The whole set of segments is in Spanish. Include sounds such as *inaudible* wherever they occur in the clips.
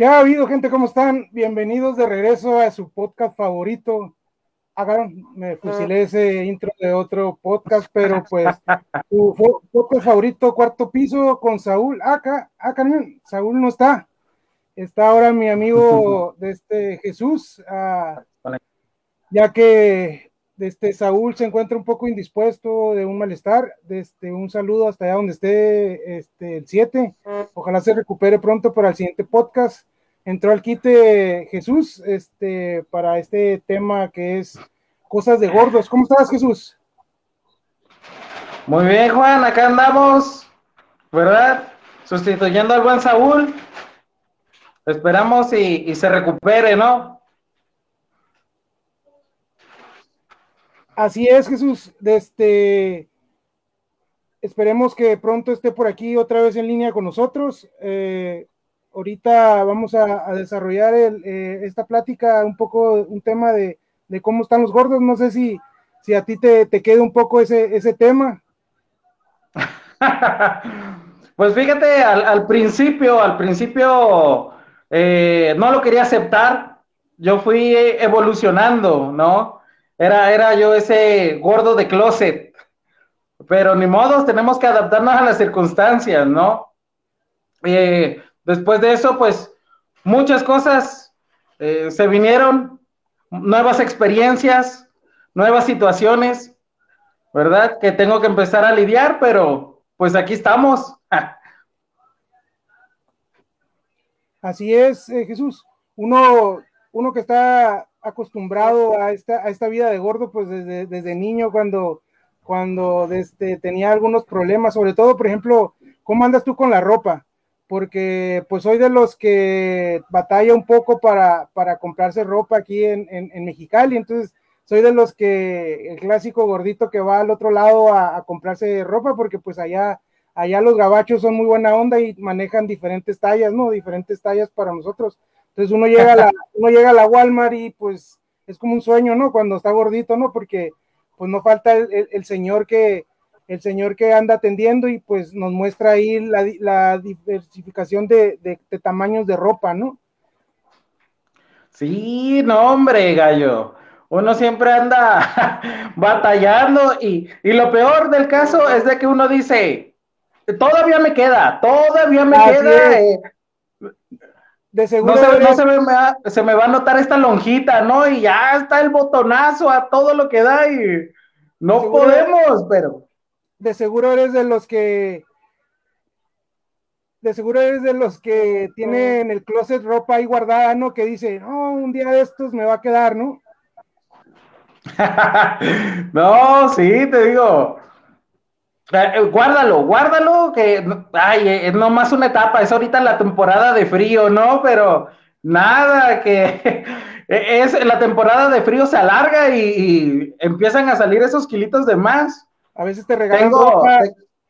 ¿Qué ha habido, gente? ¿Cómo están? Bienvenidos de regreso a su podcast favorito. Hagan, me fusilé ese intro de otro podcast, pero pues su podcast favorito, cuarto piso, con Saúl. Acá, acá, Saúl no está. Está ahora mi amigo de este Jesús, ah, ya que este Saúl se encuentra un poco indispuesto de un malestar. Este, un saludo hasta allá donde esté este, el 7. Ojalá se recupere pronto para el siguiente podcast entró al quite Jesús este, para este tema que es cosas de gordos. ¿Cómo estás, Jesús? Muy bien, Juan, acá andamos, ¿verdad? Sustituyendo al buen Saúl. Esperamos y, se recupere, ¿no? Así es, Jesús. Este, esperemos que pronto esté por aquí otra vez en línea con nosotros. Eh, ahorita vamos a, desarrollar eh, esta plática, un poco un tema de, cómo están los gordos. No sé si, si a ti te, te queda un poco ese, ese tema. *laughs* pues fíjate, al, principio, al principio eh, no lo quería aceptar. Yo fui evolucionando, ¿no? Era, era yo ese gordo de closet. Pero ni modo, tenemos que adaptarnos a las circunstancias, ¿no? Eh, Después de eso, pues muchas cosas eh, se vinieron, nuevas experiencias, nuevas situaciones, ¿verdad? Que tengo que empezar a lidiar, pero pues aquí estamos. *laughs* Así es, eh, Jesús. Uno, uno que está acostumbrado a esta, a esta vida de gordo, pues desde, desde niño, cuando, cuando este, tenía algunos problemas, sobre todo, por ejemplo, ¿cómo andas tú con la ropa? Porque pues soy de los que batalla un poco para, para comprarse ropa aquí en, en, Mexicali, entonces soy de los que el clásico gordito que va al otro lado a, comprarse ropa, porque pues allá, allá los gabachos son muy buena onda y manejan diferentes tallas, ¿no? Diferentes tallas para nosotros. Entonces uno llega a la, *laughs* uno llega a la Walmart y pues es como un sueño, ¿no? Cuando está gordito, ¿no? Porque pues no falta el señor que, el señor que anda atendiendo y pues nos muestra ahí la, diversificación de, tamaños de ropa, ¿no? Sí, no, hombre, gallo. Uno siempre anda *laughs* batallando y, lo peor del caso es de que uno dice, todavía me queda, todavía me queda. Eh". de seguro. No, se, me va, se me va a notar esta lonjita, ¿no? Y ya está el botonazo a todo lo que da y no podemos, pero de seguro eres de los que de seguro eres de los que tienen el closet ropa ahí guardada, ¿no? Que dice, no, un día de estos me va a quedar, ¿no? *laughs* no, sí, te digo. Eh, eh, guárdalo, guárdalo, que ay, eh, es nomás una etapa, es ahorita la temporada de frío, ¿no? Pero nada, que *laughs* es la temporada de frío se alarga y empiezan a salir esos kilitos de más. A veces te regalan ropa,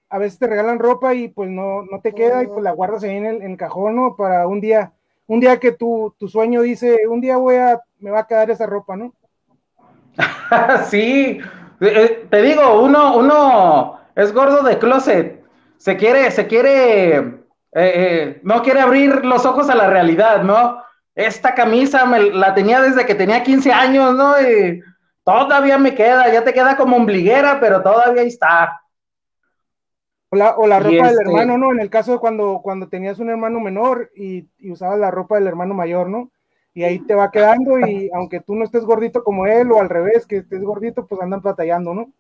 a veces te regalan ropa y pues no, no te queda y pues la guardas ahí en el, cajón, ¿no? Para un día, un día que tu, tu sueño dice, un día voy a, me va a quedar esa ropa, ¿no? *laughs* sí, eh, eh, te digo, uno, uno es gordo de closet, se quiere, se quiere, eh, no quiere abrir los ojos a la realidad, ¿no? Esta camisa me la tenía desde que tenía 15 años, ¿no? Y Todavía me queda, ya te queda como ombliguera, pero todavía está. O la, o la ropa del este hermano, ¿no? En el caso de cuando, cuando tenías un hermano menor y, y, usabas la ropa del hermano mayor, ¿no? Y ahí te va quedando y *laughs* aunque tú no estés gordito como él o al revés, que estés gordito, pues andan batallando, ¿no?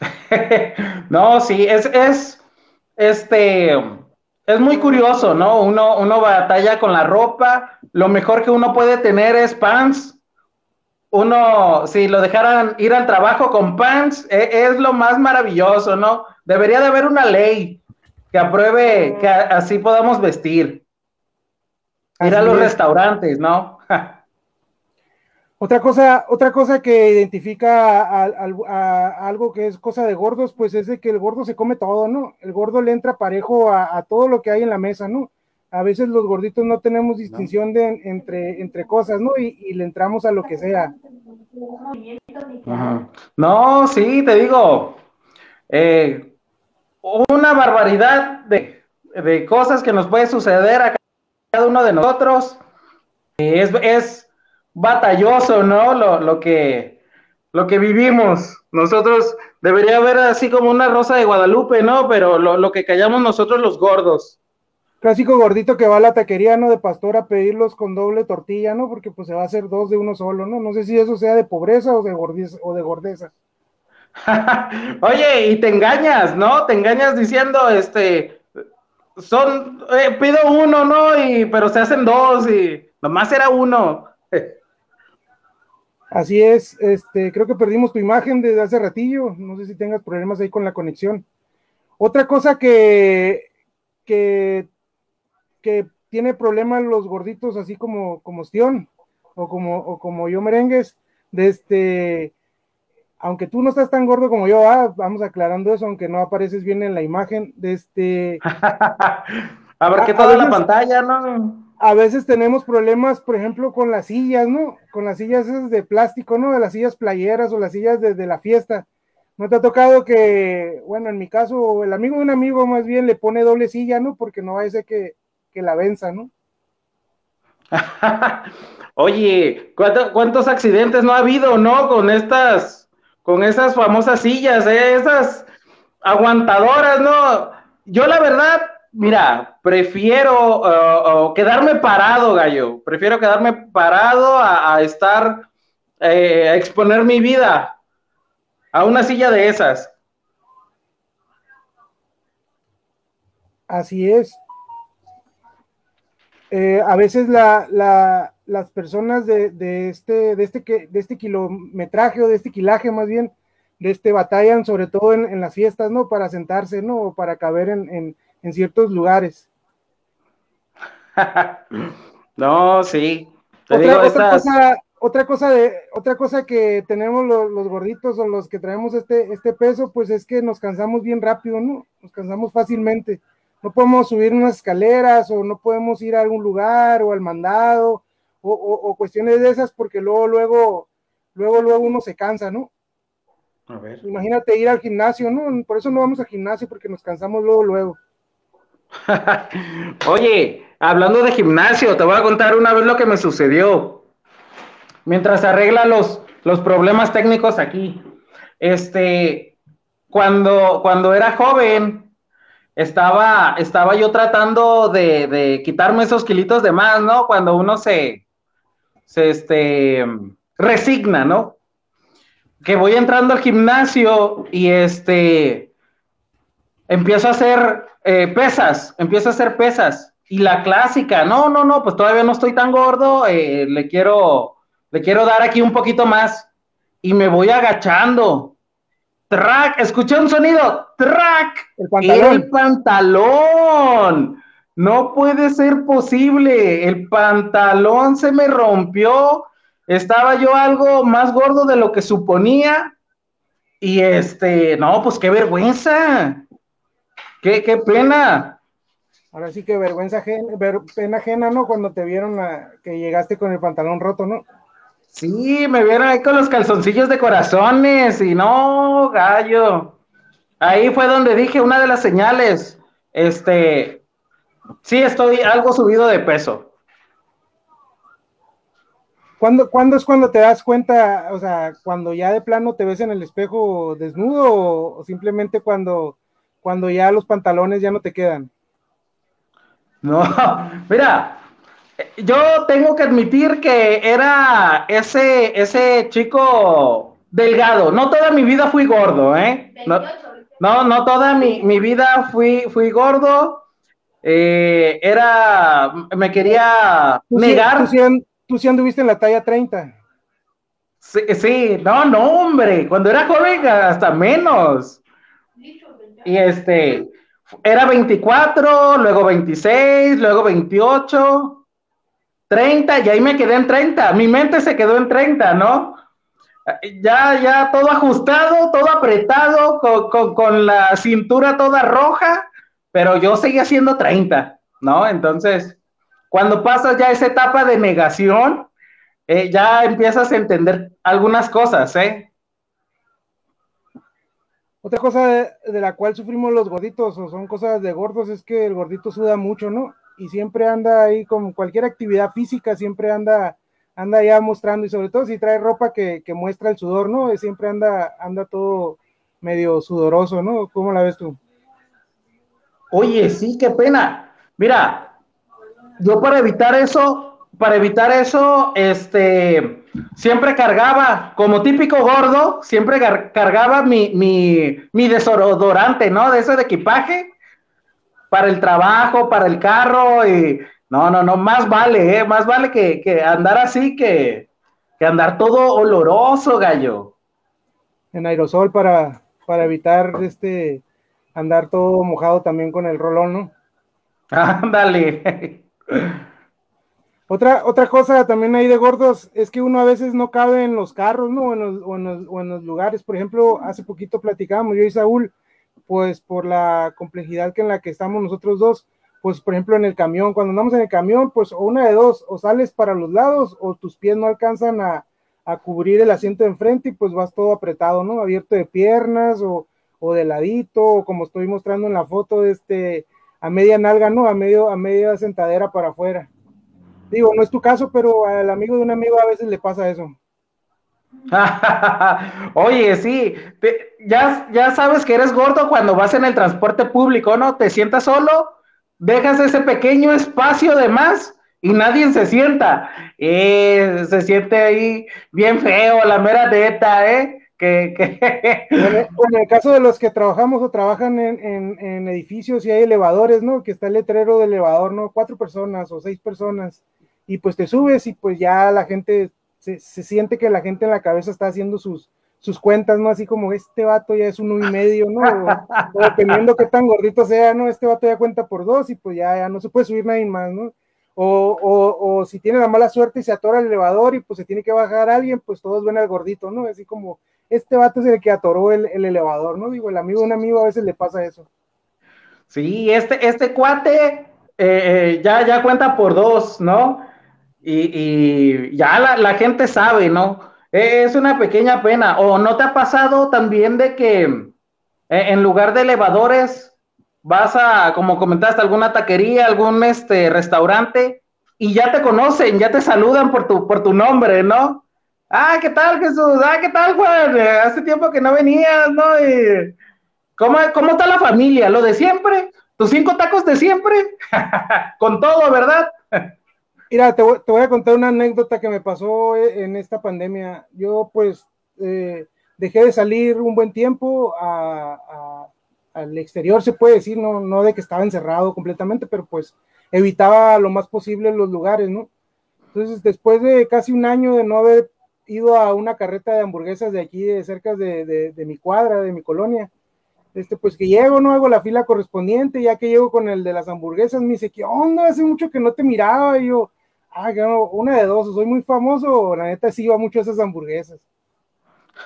*laughs* no, sí, es, es, este, es muy curioso, ¿no? Uno, uno batalla con la ropa, lo mejor que uno puede tener es pants, uno, si lo dejaran ir al trabajo con pants, e, es, lo más maravilloso, ¿no? Debería de haber una ley que apruebe que así podamos vestir. Ir a los restaurantes, ¿no? otra cosa, otra cosa que identifica a, algo que es cosa de gordos, pues es de que el gordo se come todo, ¿no? El gordo le entra parejo a, todo lo que hay en la mesa, ¿no? A veces los gorditos no tenemos distinción de, entre, entre cosas, ¿no? Y, le entramos a lo que sea. No, sí, te digo, eh, una barbaridad de, cosas que nos puede suceder acá cada uno de nosotros. Es, es batalloso, ¿no? Lo, lo, que, lo que vivimos. Nosotros debería haber así como una rosa de Guadalupe, ¿no? Pero lo, lo que callamos nosotros los gordos. Clásico gordito que va a la taquería, ¿no? De pastor a pedirlos con doble tortilla, ¿no? Porque pues se va a hacer dos de uno solo, ¿no? No sé si eso sea de pobreza o de gordeza. O de gordeza. *laughs* Oye, y te engañas, ¿no? Te engañas diciendo, este, son, eh, pido uno, ¿no? Y, pero se hacen dos y nomás era uno. *laughs* Así es, este, creo que perdimos tu imagen desde hace ratillo, no sé si tengas problemas ahí con la conexión. Otra cosa que, que, que tiene problemas los gorditos, así como, como Ostión, o como, o como yo merengues, de este, aunque tú no estás tan gordo como yo, ah, vamos aclarando eso, aunque no apareces bien en la imagen, de este... *laughs* a ver, ¿qué toda la pantalla, no? A veces tenemos problemas, por ejemplo, con las sillas, ¿no? Con las sillas esas de plástico, ¿no? De las sillas playeras o las sillas de, la fiesta. ¿No te ha tocado que, bueno, en mi caso, el amigo de un amigo más bien le pone doble silla, ¿no? Porque no va a ser que, que la venza, ¿no? *laughs* Oye, ¿cuántos accidentes no ha habido, no? Con estas con esas famosas sillas, ¿eh? esas aguantadoras, ¿no? Yo la verdad, mira, prefiero uh, uh, quedarme parado, gallo, prefiero quedarme parado a, estar, eh, a exponer mi vida a una silla de esas. Así es. Eh, a veces la, la, las personas de, de, este, de, este, de este kilometraje o de este quilaje más bien, de este batallan sobre todo en, las fiestas, ¿no? Para sentarse, ¿no? O para caber en, ciertos lugares. *laughs* no, sí. otra, cosa, otra, cosa, de, otra cosa que tenemos los, los, gorditos o los que traemos este, este peso, pues es que nos cansamos bien rápido, ¿no? Nos cansamos fácilmente. No podemos subir unas escaleras o no podemos ir a algún lugar o al mandado o, cuestiones de esas, porque luego, luego, luego, luego uno se cansa, ¿no? A ver. Imagínate ir al gimnasio, ¿no? Por eso no vamos al gimnasio, porque nos cansamos luego, luego. *laughs* Oye, hablando de gimnasio, te voy a contar una vez lo que me sucedió. Mientras arregla los, los problemas técnicos aquí. Este, cuando, cuando era joven, estaba, estaba yo tratando de, de quitarme esos kilitos de más, ¿no? Cuando uno se, se este, resigna, ¿no? Que voy entrando al gimnasio y este, empiezo a hacer eh, pesas, empiezo a hacer pesas. Y la clásica, no, no, no, pues todavía no estoy tan gordo, eh, le quiero, le quiero dar aquí un poquito más. Y me voy agachando. Track, escuché un sonido, track, el pantalón. el pantalón. No puede ser posible. El pantalón se me rompió. Estaba yo algo más gordo de lo que suponía. Y este, no, pues qué vergüenza. Qué, qué pena. Ahora sí que vergüenza, pena ajena, ¿no? Cuando te vieron que llegaste con el pantalón roto, ¿no? Sí, me vieron ahí con los calzoncillos de corazones y no, gallo. Ahí fue donde dije una de las señales. Este, Sí, estoy algo subido de peso. ¿Cuándo, ¿Cuándo, es cuando te das cuenta, o sea, cuando ya de plano te ves en el espejo desnudo o, simplemente cuando, cuando ya los pantalones ya no te quedan? No, *laughs* mira, yo tengo que admitir que era ese, ese chico delgado. No toda mi vida fui gordo, ¿eh? No, no, toda mi, mi vida fui, fui gordo eh, era, me quería negar. tú, sí, anduviste en la talla 30. Sí, sí, no, no, hombre, cuando era joven hasta menos. Y este, era 24, luego 26, luego 28, 30, y ahí me quedé en 30. Mi mente se quedó en 30, ¿no? Ya, ya todo ajustado, todo apretado, con, con la cintura toda roja pero yo seguía siendo 30, ¿no? Entonces, cuando pasas ya esa etapa de negación, eh, ya empiezas a entender algunas cosas, ¿eh? Otra cosa de, la cual sufrimos los gorditos, o son cosas de gordos, es que el gordito suda mucho, ¿no? Y siempre anda ahí con cualquier actividad física, siempre anda, anda ya mostrando y sobre todo si trae ropa que, que muestra el sudor, ¿no? Siempre anda, anda todo medio sudoroso, ¿no? ¿Cómo la ves tú? Oye, sí, qué pena. Mira, yo para evitar eso, para evitar eso, este, siempre cargaba, como típico gordo, siempre cargaba mi, mi, mi desodorante, ¿no? De ese de equipaje, para el trabajo, para el carro, y no, no, no, más vale, ¿eh? Más vale que, que andar así que, que andar todo oloroso, gallo. En aerosol para, para evitar este andar todo mojado también con el rolón, ¿no? *laughs* Ándale. Otra, otra cosa también ahí de gordos es que uno a veces no cabe en los carros, ¿no? O en los, o en los, lugares. Por ejemplo, hace poquito platicábamos yo y Saúl, pues por la complejidad que en la que estamos nosotros dos, pues por ejemplo en el camión, cuando andamos en el camión, pues o una de dos, o sales para los lados o tus pies no alcanzan a, a cubrir el asiento de enfrente y pues vas todo apretado, ¿no? Abierto de piernas o, o de ladito, o como estoy mostrando en la foto, de este, a media nalga, ¿no? A medio, a media sentadera para afuera. Digo, no es tu caso, pero al amigo de un amigo a veces le pasa eso. *laughs* Oye, sí, ya, ya sabes que eres gordo cuando vas en el transporte público, ¿no? Te sientas solo, dejas ese pequeño espacio de más y nadie se sienta. Eh, se siente ahí bien feo, la mera neta, ¿eh? Que, *laughs* en el caso de los que trabajamos o trabajan en, edificios y hay elevadores, ¿no? Que está el letrero del elevador, ¿no? Cuatro personas o seis personas. Y pues te subes y pues ya la gente, se, siente que la gente en la cabeza está haciendo sus, sus cuentas, ¿no? Así como este vato ya es uno y medio, ¿no? O, dependiendo qué tan gordito sea, ¿no? Este vato ya cuenta por dos y pues ya, no se puede subir nadie más, ¿no? O, o, o, si tiene la mala suerte y se atora el elevador y pues se tiene que bajar alguien, pues todos ven al gordito, ¿no? Así como, este vato es el que atoró el, elevador, ¿no? Digo, el amigo un amigo a veces le pasa eso. Sí, este, este cuate eh, eh, ya, ya cuenta por dos, ¿no? Y, ya la, gente sabe, ¿no? E, es una pequeña pena. ¿O no te ha pasado también de que eh, en lugar de elevadores vas a, como comentaste, alguna taquería, algún este, restaurante y ya te conocen, ya te saludan por tu, por tu nombre, ¿no? Ah, ¿qué tal, Jesús? Ah, ¿qué tal, Juan? Eh, hace tiempo que no venías, ¿no? ¿cómo, ¿Cómo está la familia? ¿Lo de siempre? ¿Tus cinco tacos de siempre? *laughs* Con todo, ¿verdad? Mira, te voy, a contar una anécdota que me pasó eh, en esta pandemia. Yo, pues, eh, dejé de salir un buen tiempo a al exterior, se puede decir, no, no de que estaba encerrado completamente, pero pues evitaba lo más posible los lugares, ¿no? Entonces, después de casi un año de no haber ido a una carreta de hamburguesas de aquí, de cerca de, de, mi cuadra, de mi colonia, este, pues que llego, no hago la fila correspondiente, ya que llego con el de las hamburguesas, me dice, ¿qué onda? Hace mucho que no te miraba, y yo, ah, una de dos, soy muy famoso, la neta sí iba mucho a esas hamburguesas.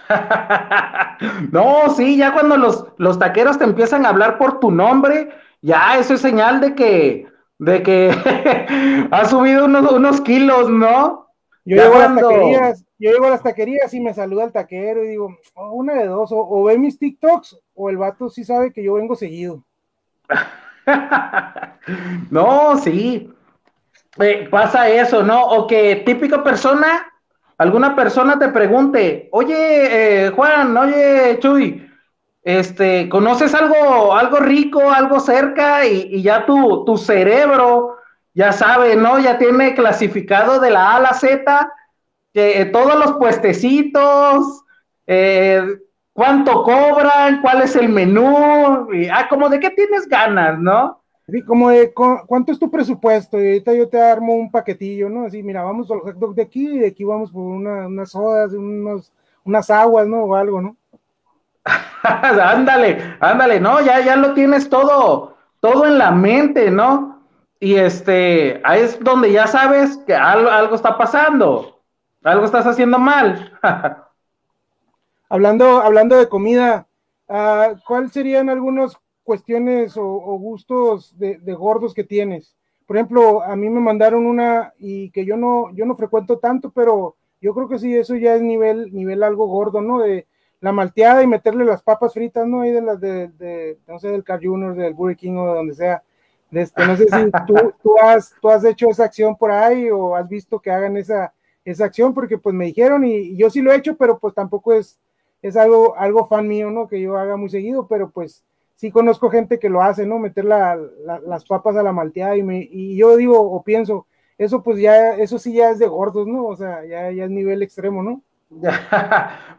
*laughs* no, sí, ya cuando los, los taqueros te empiezan a hablar por tu nombre, ya eso es señal de que, de que *laughs* has subido unos, kilos, ¿no? Yo llego, a las taquerías, yo llego a las taquerías y me saluda el taquero y digo, oh, una de dos, o, ve mis TikToks, o el vato sí sabe que yo vengo seguido. *laughs* no, sí. Eh, pasa eso, ¿no? O que típica persona alguna persona te pregunte, oye, eh, Juan, oye, Chuy, este, ¿conoces algo, algo rico, algo cerca? Y, ya tu, tu, cerebro ya sabe, ¿no? Ya tiene clasificado de la A a la Z que, eh, todos los puestecitos, eh, cuánto cobran, cuál es el menú, y, ah, como de qué tienes ganas, ¿no? Sí, como de cuánto es tu presupuesto, y ahorita yo te armo un paquetillo, ¿no? Así, mira, vamos al hot dog de aquí, y de aquí vamos por unas sodas, unos, unas aguas, ¿no? O algo, ¿no? *laughs* ándale, ándale, no, ya, ya lo tienes todo, todo en la mente, ¿no? Y este, ahí es donde ya sabes que algo, algo está pasando, algo estás haciendo mal. *laughs* hablando, hablando de comida, uh, ¿cuáles serían algunos cuestiones o, gustos de, gordos que tienes. Por ejemplo, a mí me mandaron una y que yo no, yo no frecuento tanto, pero yo creo que sí, eso ya es nivel, nivel algo gordo, ¿no? De la malteada y meterle las papas fritas, ¿no? Ahí de las de, no sé, del Car Junior, del Burger King o de donde sea. Este, no sé si tú, *laughs* tú, has, tú has hecho esa acción por ahí o has visto que hagan esa, esa acción, porque pues me dijeron y, yo sí lo he hecho, pero pues tampoco es, es algo, algo fan mío, ¿no? Que yo haga muy seguido, pero pues sí conozco gente que lo hace, ¿no? Meter las papas a la malteada y, me, y yo digo o pienso, eso pues ya, eso sí ya es de gordos, ¿no? O sea, ya, ya es nivel extremo, ¿no? *laughs*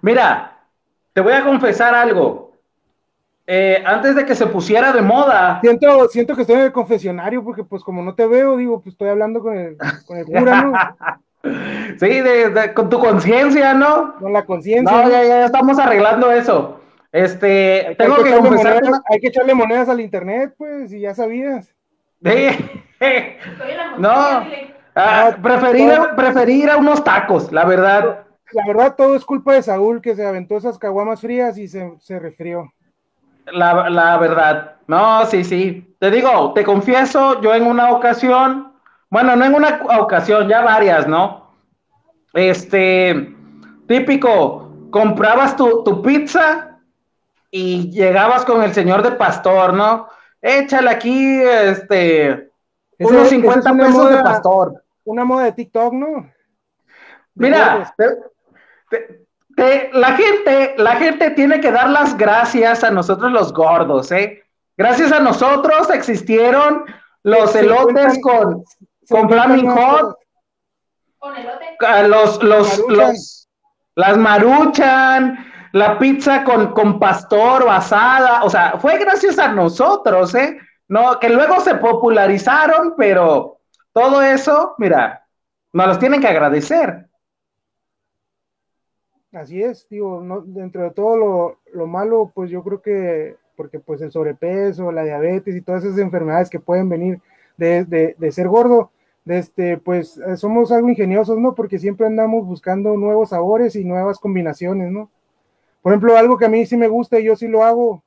Mira, te voy a confesar algo. Eh, antes de que se pusiera de moda. Siento, siento que estoy en el confesionario, porque pues como no te veo, digo, pues estoy hablando con el, con el cura, ¿no? *laughs* sí, con tu conciencia, ¿no? Con la conciencia. No, Ya, ya, estamos arreglando eso. Este, hay, tengo que, confesar. hay que echarle monedas al internet, pues, y ya sabías. Sí. no, ah, preferir, preferir a unos tacos, la verdad. La verdad, todo es culpa de Saúl que se aventó esas caguamas frías y se, se refrió. La, la, verdad, no, sí, sí. Te digo, te confieso, yo en una ocasión, bueno, no en una ocasión, ya varias, ¿no? Este, típico, comprabas tu, tu pizza y llegabas con el señor de pastor, ¿no? Échale aquí, este, unos 50 pesos de pastor. Una moda de TikTok, ¿no? Mira, la gente, la gente tiene que dar las gracias a nosotros los gordos, ¿eh? Gracias a nosotros existieron los elotes con, con Flaming Hot. ¿Con elote? Los, los, los, las maruchan, la pizza con, con pastor o asada, o sea, fue gracias a nosotros, ¿eh? No, que luego se popularizaron, pero todo eso, mira, nos los tienen que agradecer. Así es, digo, no, dentro de todo lo, malo, pues yo creo que, porque pues el sobrepeso, la diabetes y todas esas enfermedades que pueden venir de, ser gordo, de este, pues eh, somos algo ingeniosos, ¿no? Porque siempre andamos buscando nuevos sabores y nuevas combinaciones, ¿no? Por ejemplo, algo que a mí sí me gusta y yo sí lo hago,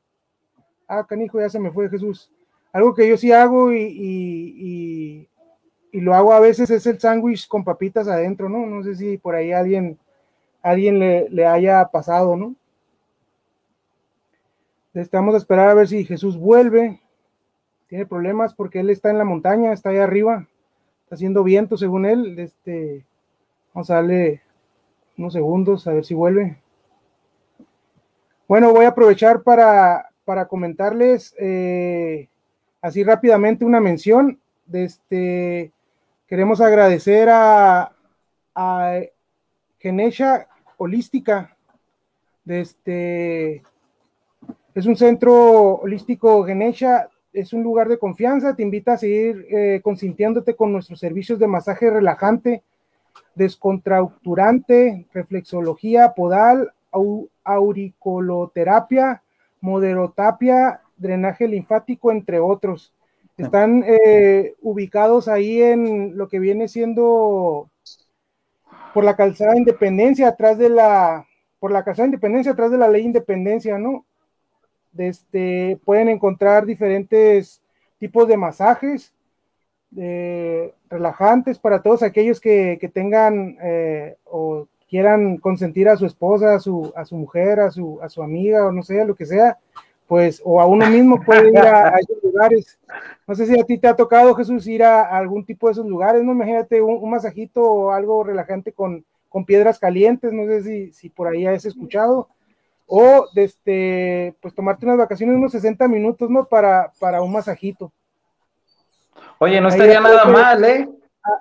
ah, canijo, ya se me fue Jesús, algo que yo sí hago y, y, y lo hago a veces es el sándwich con papitas adentro, ¿no? No sé si por ahí alguien alguien le, haya pasado, ¿no? Estamos a esperar a ver si Jesús vuelve. Tiene problemas porque él está en la montaña, está ahí arriba, haciendo viento según él. Este, vamos a darle unos segundos a ver si vuelve. Bueno, voy a aprovechar para, para comentarles eh, así rápidamente una mención. De este, queremos agradecer a, a Genesha holística. Este, es un centro holístico Genesha, es un lugar de confianza, te invita a seguir eh, consintiéndote con nuestros servicios de masaje relajante, descontracturante, reflexología podal, auricoloterapia, moderotapia, drenaje linfático, entre otros. Están eh, ubicados ahí en lo que viene siendo por la calzada de Independencia, atrás de la, por la calzada de Independencia, atrás de la ley Independencia, ¿no? Este, pueden encontrar diferentes tipos de masajes relajantes para todos aquellos que, tengan eh, o quieran consentir a su esposa, a su, a mujer, a su, a amiga o no sé, lo que sea, pues, o a uno mismo puede ir a, esos lugares. No sé si a ti te ha tocado, Jesús, ir a, algún tipo de esos lugares, ¿no? Imagínate un, masajito o algo relajante con, con, piedras calientes, no sé si, si por ahí has escuchado, o este, pues tomarte unas vacaciones, unos 60 minutos, ¿no? Para, para un masajito. Oye, no estaría nada mal, ¿eh?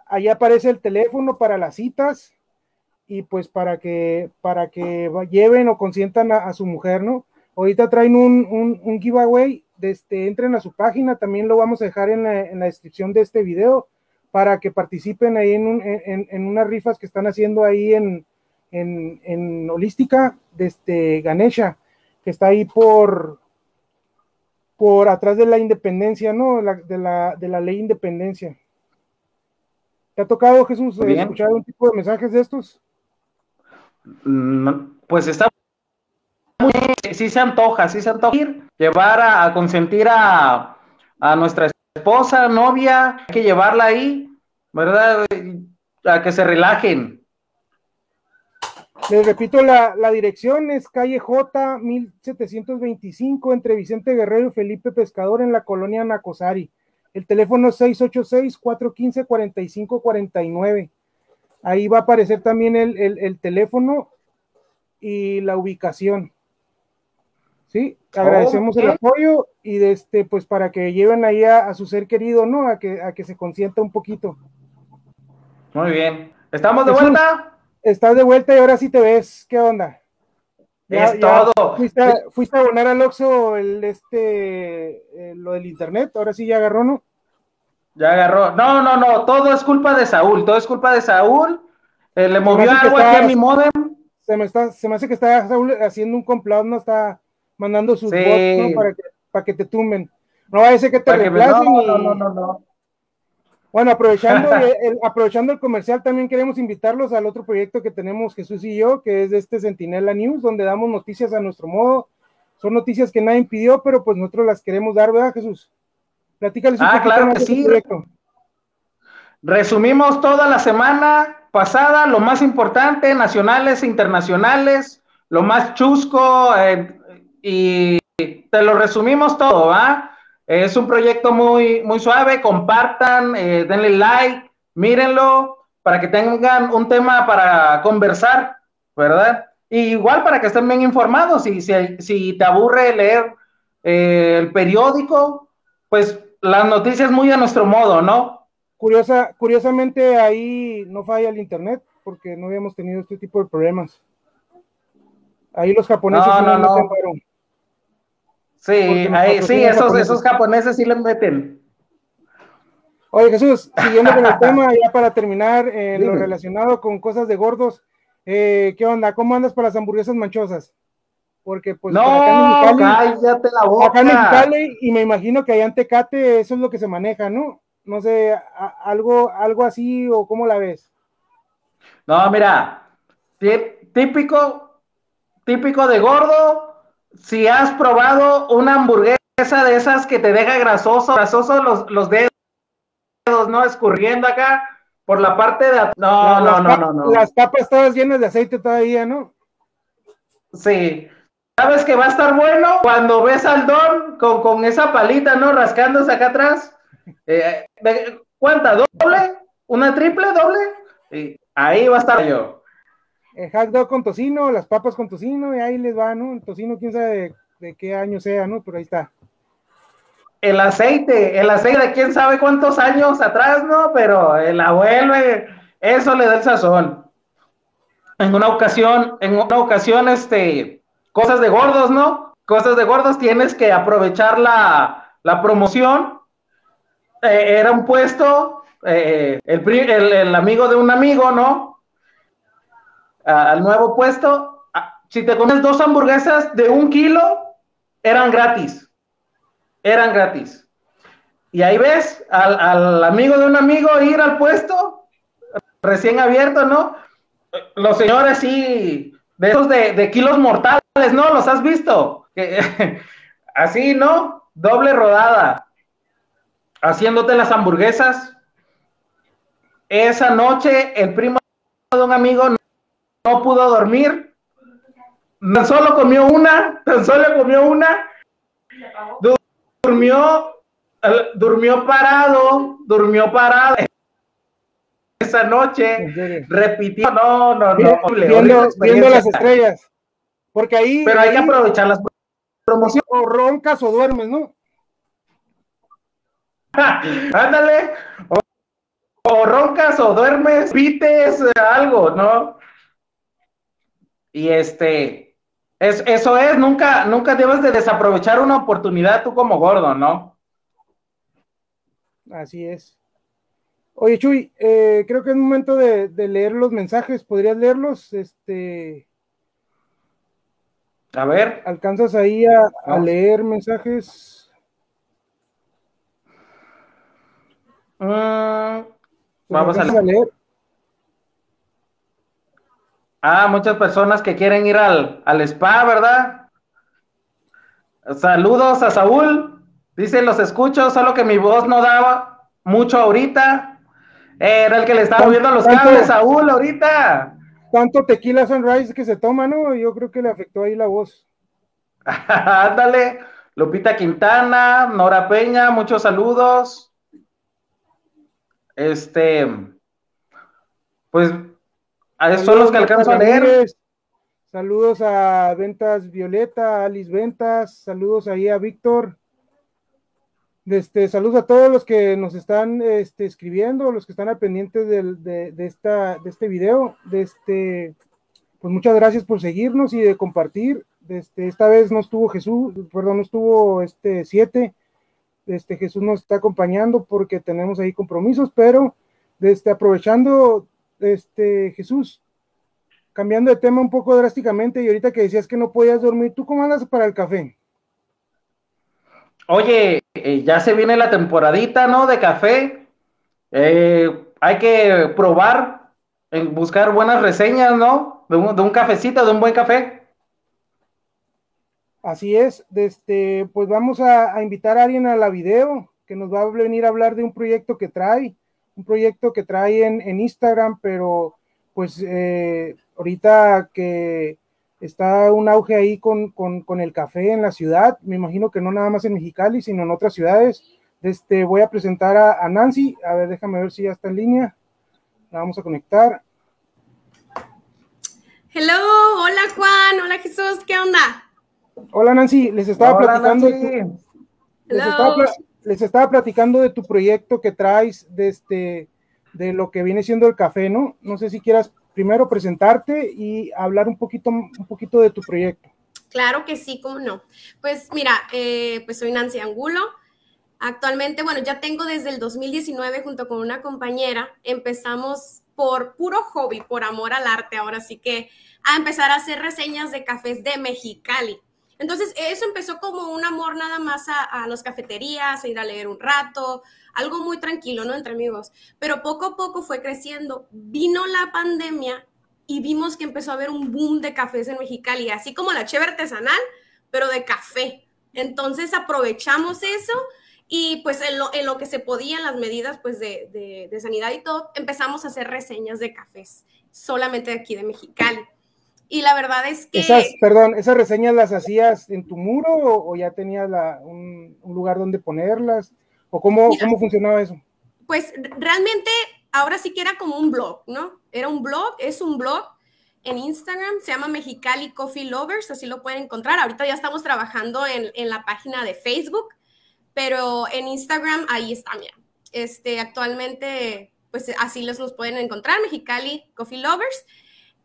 Ahí aparece el teléfono para las citas y pues para que, para que lleven o consientan a su mujer, ¿no? Ahorita traen un, un, giveaway, este, entren a su página, también lo vamos a dejar en la, descripción de este video para que participen ahí en, unas rifas que están haciendo ahí en, en, Holística, de este Ganesha, que está ahí por, por atrás de la independencia, ¿no? de, la, de la ley independencia. ¿Te ha tocado, Jesús, escuchar un tipo de mensajes de estos? Mm, pues está sí se antoja, sí se antoja ir, llevar a, consentir a, nuestra esposa, novia, hay que llevarla ahí, ¿verdad? A que se relajen. Les repito, la, dirección es calle J 1725 entre Vicente Guerrero y Felipe Pescador en la colonia Nacosari. El teléfono es 686-415-4549. Ahí va a aparecer también el, teléfono y la ubicación. Sí, agradecemos el apoyo y de este, pues para que lleven ahí a, su ser querido, ¿no? A que, a que se consienta un poquito. Muy bien. ¿Estamos de vuelta? Estás de vuelta y ahora sí te ves. ¿Qué onda? es todo. Fuiste, a, a abonar al Oxxo el, este, lo del internet, ahora sí ya agarró, ¿no? Ya agarró. No, no, no, todo es culpa de Saúl, todo es culpa de Saúl. Eh, le movió algo aquí a mi modem. Se me, está, se me hace que está Saúl haciendo un complot, no está mandando sus bots para, que, para que te tumben. No va a ser que te reemplacen. No, no, no, no. Bueno, aprovechando *laughs* el, aprovechando el comercial, también queremos invitarlos al otro proyecto que tenemos Jesús y yo, que es este Sentinela News, donde damos noticias a nuestro modo. Son noticias que nadie pidió, pero pues nosotros las queremos dar, ¿verdad, Jesús? Platícales un ah, claro que sí. Resumimos toda la semana pasada, lo más importante, nacionales e internacionales, lo más chusco, eh, y te lo resumimos todo, ¿va? Es un proyecto muy, muy suave, compartan, eh, denle like, mírenlo, para que tengan un tema para conversar, ¿verdad? igual para que estén bien informados, si, si, te aburre leer eh, el periódico, pues las noticias muy a nuestro modo, ¿no? Curiosa, curiosamente ahí no falla el internet, porque no habíamos tenido este tipo de problemas. Ahí los japoneses no, no, no. Sí, ahí, sí, esos, esos japoneses sí le meten. Oye Jesús, siguiendo con el *laughs* tema, ya para terminar, en lo relacionado con cosas de gordos, eh, ¿qué onda? ¿Cómo andas para las hamburguesas manchosas? Porque pues no, acá en cállate la boca. Acá en Cali, y me imagino que allá en Tecate eso es lo que se maneja, ¿no? No sé, algo, algo así o cómo la ves. No, mira, típico, típico de gordo, si has probado una hamburguesa de esas que te deja grasoso, grasoso los, los dedos, ¿no? Escurriendo acá por la parte de... No, no, no, no, no. Las papas todas llenas de aceite todavía, ¿no? Sí. ¿Sabes que va a estar bueno? Cuando ves al don con, con esa palita, ¿no? Rascándose acá atrás. Eh, ¿Cuánta? ¿Doble? ¿Una triple? ¿Doble? Y ahí va a estar yo el hot dog con tocino, las papas con tocino, y ahí les va, ¿no? El tocino, quién sabe de, qué año sea, ¿no? Pero ahí está. El aceite, el aceite de quién sabe cuántos años atrás, ¿no? Pero la vuelve, eso le da el sazón. En una ocasión, en una ocasión, este, cosas de gordos, ¿no? Cosas de gordos, tienes que aprovechar la, promoción. Eh, era un puesto, eh, el, el amigo de un amigo, ¿no? Al nuevo puesto, si te comes dos hamburguesas de un kilo, eran gratis. Eran gratis. Y ahí ves al, amigo de un amigo ir al puesto, recién abierto, ¿no? Los señores sí, de esos de, kilos mortales, ¿no? ¿Los has visto? *laughs* así, ¿no? Doble rodada. Haciéndote las hamburguesas. Esa noche, el primo de un amigo no pudo dormir, tan solo comió una, tan solo comió una, durmió, durmió parado, durmió parado. Esa noche, repitió, no, no, no, viendo, las estrellas, porque ahí... Pero hay que aprovechar las promociones. O roncas o duermes, ¿no? *laughs* Ándale, o roncas o duermes, pites, algo, ¿no? Y este, es, eso es, nunca, nunca debes de desaprovechar una oportunidad tú como gordo, ¿no? Así es. Oye, Chuy, eh, creo que es momento de, leer los mensajes. ¿Podrías leerlos? Este. A ver. ¿Alcanzas ahí a, leer mensajes? Mm, vamos a leer. Ah, muchas personas que quieren ir al, spa, ¿verdad? Saludos a Saúl. Dice, los escucho, solo que mi voz no daba mucho ahorita. Era el que le estaba moviendo los cables, Saúl, ahorita. Tanto tequila sunrise que se toma, ¿no? Yo creo que le afectó ahí la voz. *laughs* Ándale, Lupita Quintana, Nora Peña, muchos saludos. este, pues, a son los que alcanzo a leer. Saludos a Ventas Violeta, Alice Ventas, saludos ahí a Víctor. Este, saludos a todos los que nos están este, escribiendo, los que están al pendiente de, esta, de este video. De este, pues muchas gracias por seguirnos y de compartir. Este, esta vez no estuvo Jesús, perdón, no estuvo este 7. Este, Jesús nos está acompañando porque tenemos ahí compromisos, pero este, aprovechando, este, Jesús, cambiando de tema un poco drásticamente y ahorita que decías que no podías dormir, ¿tú cómo andas para el café? Oye, eh, ya se viene la temporadita, ¿no? De café. Eh, hay que probar, en buscar buenas reseñas, ¿no? De un, de un cafecito, de un buen café. Así es, este, pues vamos a, invitar a alguien a la video que nos va a venir a hablar de un proyecto que trae, un proyecto que trae en, en Instagram, pero pues eh, ahorita que está un auge ahí con, el café en la ciudad, me imagino que no nada más en Mexicali, sino en otras ciudades. Este, voy a presentar a, Nancy, a ver, déjame ver si ya está en línea. La vamos a conectar. Hello, hola Juan, hola Jesús, ¿qué onda? Hola Nancy, les estaba platicando. les, estaba, platicando de tu proyecto que traes de este de lo que viene siendo el café, ¿no? No sé si quieras primero presentarte y hablar un poquito, un poquito de tu proyecto. Claro que sí, cómo no. Pues mira, eh, pues soy Nancy Angulo. Actualmente, bueno, ya tengo desde el 2019 junto con una compañera, empezamos por puro hobby, por amor al arte, ahora sí que a empezar a hacer reseñas de cafés de Mexicali. Entonces, eso empezó como un amor nada más a, a las cafeterías, a ir a leer un rato, algo muy tranquilo, ¿no? Entre amigos. Pero poco a poco fue creciendo. Vino la pandemia y vimos que empezó a haber un boom de cafés en Mexicali, así como la cheve artesanal, pero de café. Entonces aprovechamos eso y pues en lo, en que se podían las medidas pues de, de, sanidad y todo, empezamos a hacer reseñas de cafés, solamente de aquí de Mexicali. Y la verdad es que... Esas, perdón, ¿esas reseñas las hacías en tu muro o, ya tenías un, un, lugar donde ponerlas? ¿O cómo, cómo funcionaba eso? Pues realmente ahora sí que era como un blog, ¿no? Era un blog, es un blog en Instagram, se llama Mexicali Coffee Lovers, así lo pueden encontrar. Ahorita ya estamos trabajando en, en la página de Facebook, pero en Instagram ahí está, mira. Este, actualmente, pues así les nos pueden encontrar, Mexicali Coffee Lovers.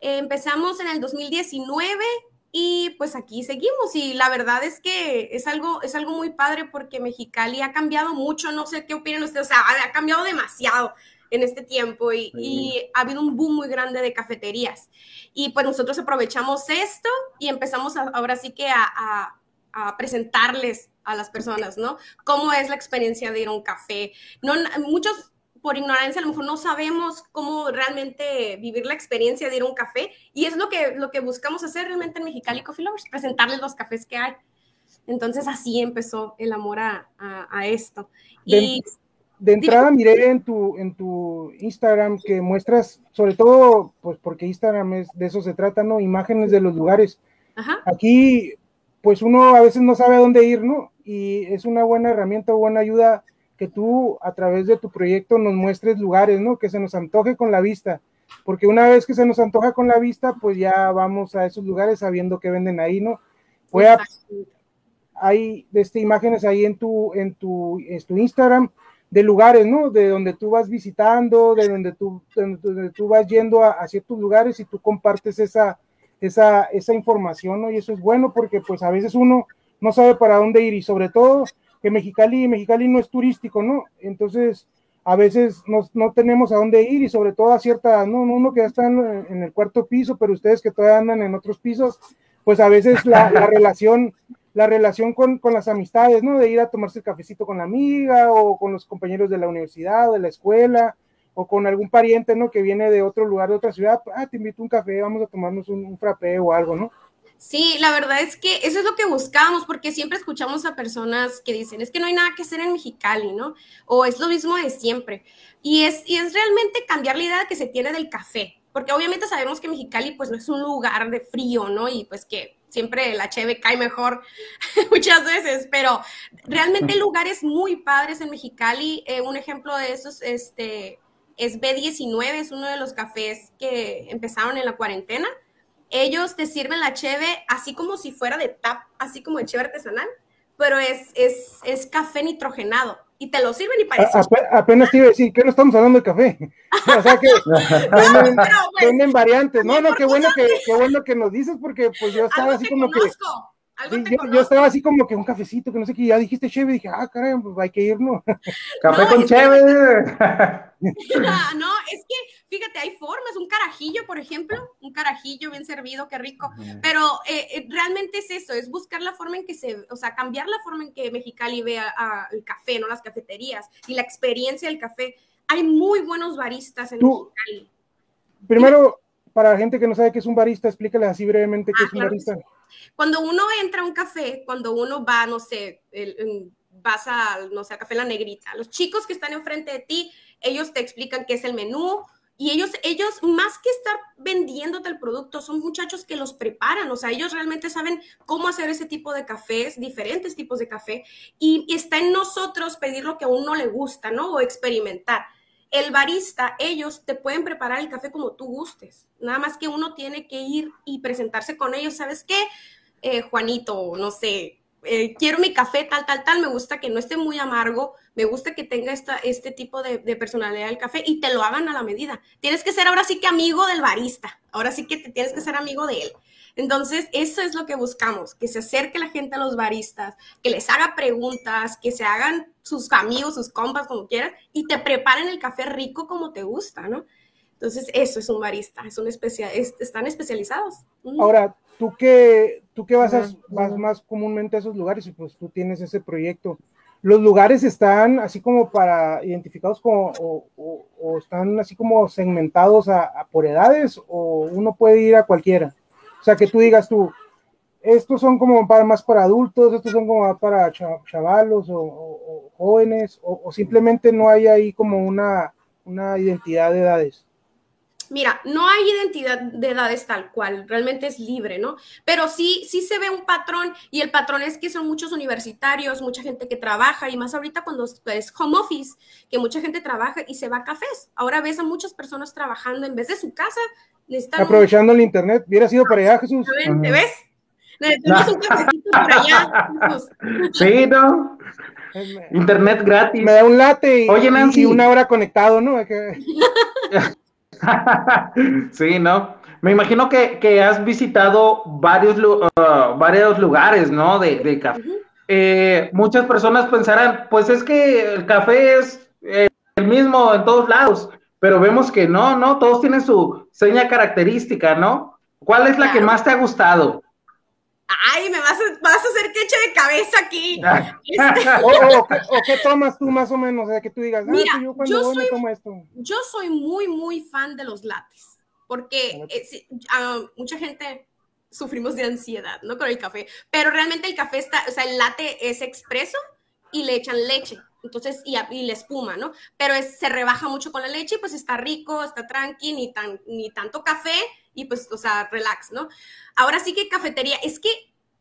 Empezamos en el 2019 y pues aquí seguimos y la verdad es que es algo, es algo muy padre porque Mexicali ha cambiado mucho, no sé qué opinan ustedes, o sea, ha cambiado demasiado en este tiempo y, ha habido un boom muy grande de cafeterías. Y pues nosotros aprovechamos esto y empezamos ahora sí que a, a, presentarles a las personas, ¿no? ¿Cómo es la experiencia de ir a un café? No, muchos por ignorancia a lo mejor no sabemos cómo realmente vivir la experiencia de ir a un café y es lo que, lo que buscamos hacer realmente en Mexicali Coffee Lovers, presentarles los cafés que hay. Entonces así empezó el amor a, a, esto. De, y, de entrada miré en tu, en tu Instagram que muestras, sobre todo, pues porque Instagram es de eso se trata, ¿no? Imágenes de los lugares. Aquí, pues uno a veces no sabe a dónde ir, ¿no? Y es una buena herramienta, buena ayuda que tú a través de tu proyecto nos muestres lugares, ¿no? Que se nos antoje con la vista, porque una vez que se nos antoja con la vista, pues ya vamos a esos lugares sabiendo que venden ahí, ¿no? Voy a, hay este, imágenes ahí en tu, en tu, en tu Instagram de lugares, ¿no? De donde tú vas visitando, de donde tú, donde tú vas yendo a, a, ciertos lugares y tú compartes esa, esa, esa información, ¿no? Y eso es bueno porque pues a veces uno no sabe para dónde ir y sobre todo que Mexicali, Mexicali no es turístico, ¿no? Entonces, a veces no, no tenemos a dónde ir y sobre todo a cierta, ¿no? Uno que ya está en, el cuarto piso, pero ustedes que todavía andan en otros pisos, pues a veces la, *laughs* relación, la relación con, con, las amistades, ¿no? De ir a tomarse el cafecito con la amiga o con los compañeros de la universidad, de la escuela, o con algún pariente, ¿no? Que viene de otro lugar, de otra ciudad, ah, te invito a un café, vamos a tomarnos un, un frappé o algo, ¿no? Sí, la verdad es que eso es lo que buscamos, porque siempre escuchamos a personas que dicen, es que no hay nada que hacer en Mexicali, ¿no? O es lo mismo de siempre. Y es, y es realmente cambiar la idea que se tiene del café, porque obviamente sabemos que Mexicali pues no es un lugar de frío, ¿no? Y pues que siempre la cheve cae mejor *laughs* muchas veces, pero realmente hay lugares muy padres en Mexicali. Eh, un ejemplo de esos este, es B19, es uno de los cafés que empezaron en la cuarentena. Ellos te sirven la cheve así como si fuera de tap, así como de cheve artesanal, pero es, es, es café nitrogenado y te lo sirven y parece. apenas te iba a decir que no estamos hablando de café. *laughs* o sea que *laughs* venden, variantes. No, no, qué bueno que, qué bueno que nos dices, porque pues yo estaba así como que. Yo, estaba así como que un cafecito, que no sé qué, ya dijiste chévere, dije, ah, caray, pues hay que irnos. Café con chévere. *laughs* no, es que, fíjate, hay formas, un carajillo, por ejemplo, un carajillo bien servido, qué rico, pero eh, eh, realmente es eso, es buscar la forma en que se, o sea, cambiar la forma en que Mexicali vea el café, no las cafeterías, y la experiencia del café. Hay muy buenos baristas en Mexicali. Primero, para la gente que no sabe qué es un barista, explícale así brevemente qué ah, es un barista. Cuando uno entra a un café, cuando uno va, no sé, vas a, no sé, a Café La Negrita, los chicos que están enfrente de ti, ellos te explican qué es el menú, y ellos, ellos, más que estar vendiéndote el producto, son muchachos que los preparan, o sea, ellos realmente saben cómo hacer ese tipo de cafés, diferentes tipos de café, y, está en nosotros pedir lo que a uno le gusta, ¿no? O experimentar el barista, ellos te pueden preparar el café como tú gustes. Nada más que uno tiene que ir y presentarse con ellos. ¿Sabes qué? Eh, Juanito, no sé, eh, quiero mi café tal, tal, tal, me gusta que no esté muy amargo, me gusta que tenga esta, este tipo de, de, personalidad del café y te lo hagan a la medida. Tienes que ser ahora sí que amigo del barista, ahora sí que te tienes que ser amigo de él. Entonces, eso es lo que buscamos, que se acerque la gente a los baristas, que les haga preguntas, que se hagan sus amigos, sus compas, como quieras, y te preparen el café rico como te gusta, ¿no? Entonces, eso es un barista, es un especial, están especializados. Ahora, tú que, tú que vas, vas más comúnmente a esos lugares y pues tú tienes ese proyecto, ¿los lugares están así como para identificados como, o, están así como segmentados a, por edades o uno puede ir a cualquiera? O sea, que tú digas tú, estos son como para, más para adultos, estos son como para chavalos o, jóvenes, o, simplemente no hay ahí como una, una identidad de edades. Mira, no hay identidad de edades tal cual, realmente es libre, ¿no? Pero sí, sí se ve un patrón y el patrón es que son muchos universitarios, mucha gente que trabaja y más ahorita cuando es home office, que mucha gente trabaja y se va a cafés. Ahora ves a muchas personas trabajando en vez de su casa. Aprovechando el internet, hubiera sido para allá, Jesús. ¿Te ves? Necesitamos un cafecito por allá. Sí, ¿no? Internet gratis. Me da un late y, Oye, Nancy. y una hora conectado, ¿no? *laughs* *laughs* sí, ¿no? Me imagino que, has visitado varios, uh, varios lugares, ¿no? De, café. Eh, muchas personas pensarán, pues es que el café es eh, el mismo en todos lados, pero vemos que no, ¿no? Todos tienen su seña característica, ¿no? ¿Cuál es la que más te ha gustado? Ay, me vas a, vas a hacer queche de cabeza aquí. *laughs* Este, o, qué tomas tú más o menos? O sea, que tú digas, ah, Mira, pues yo, soy, esto. yo soy muy, muy fan de los lates, porque eh, mucha gente sufrimos de ansiedad, ¿no? Con el café, pero realmente el café está, o sea, el latte es expreso y le echan leche, entonces, y, y la espuma, ¿no? Pero se rebaja mucho con la leche y pues está rico, está tranqui, ni, tan, ni tanto café y pues, o sea, relax, ¿no? Ahora sí que cafetería, es que,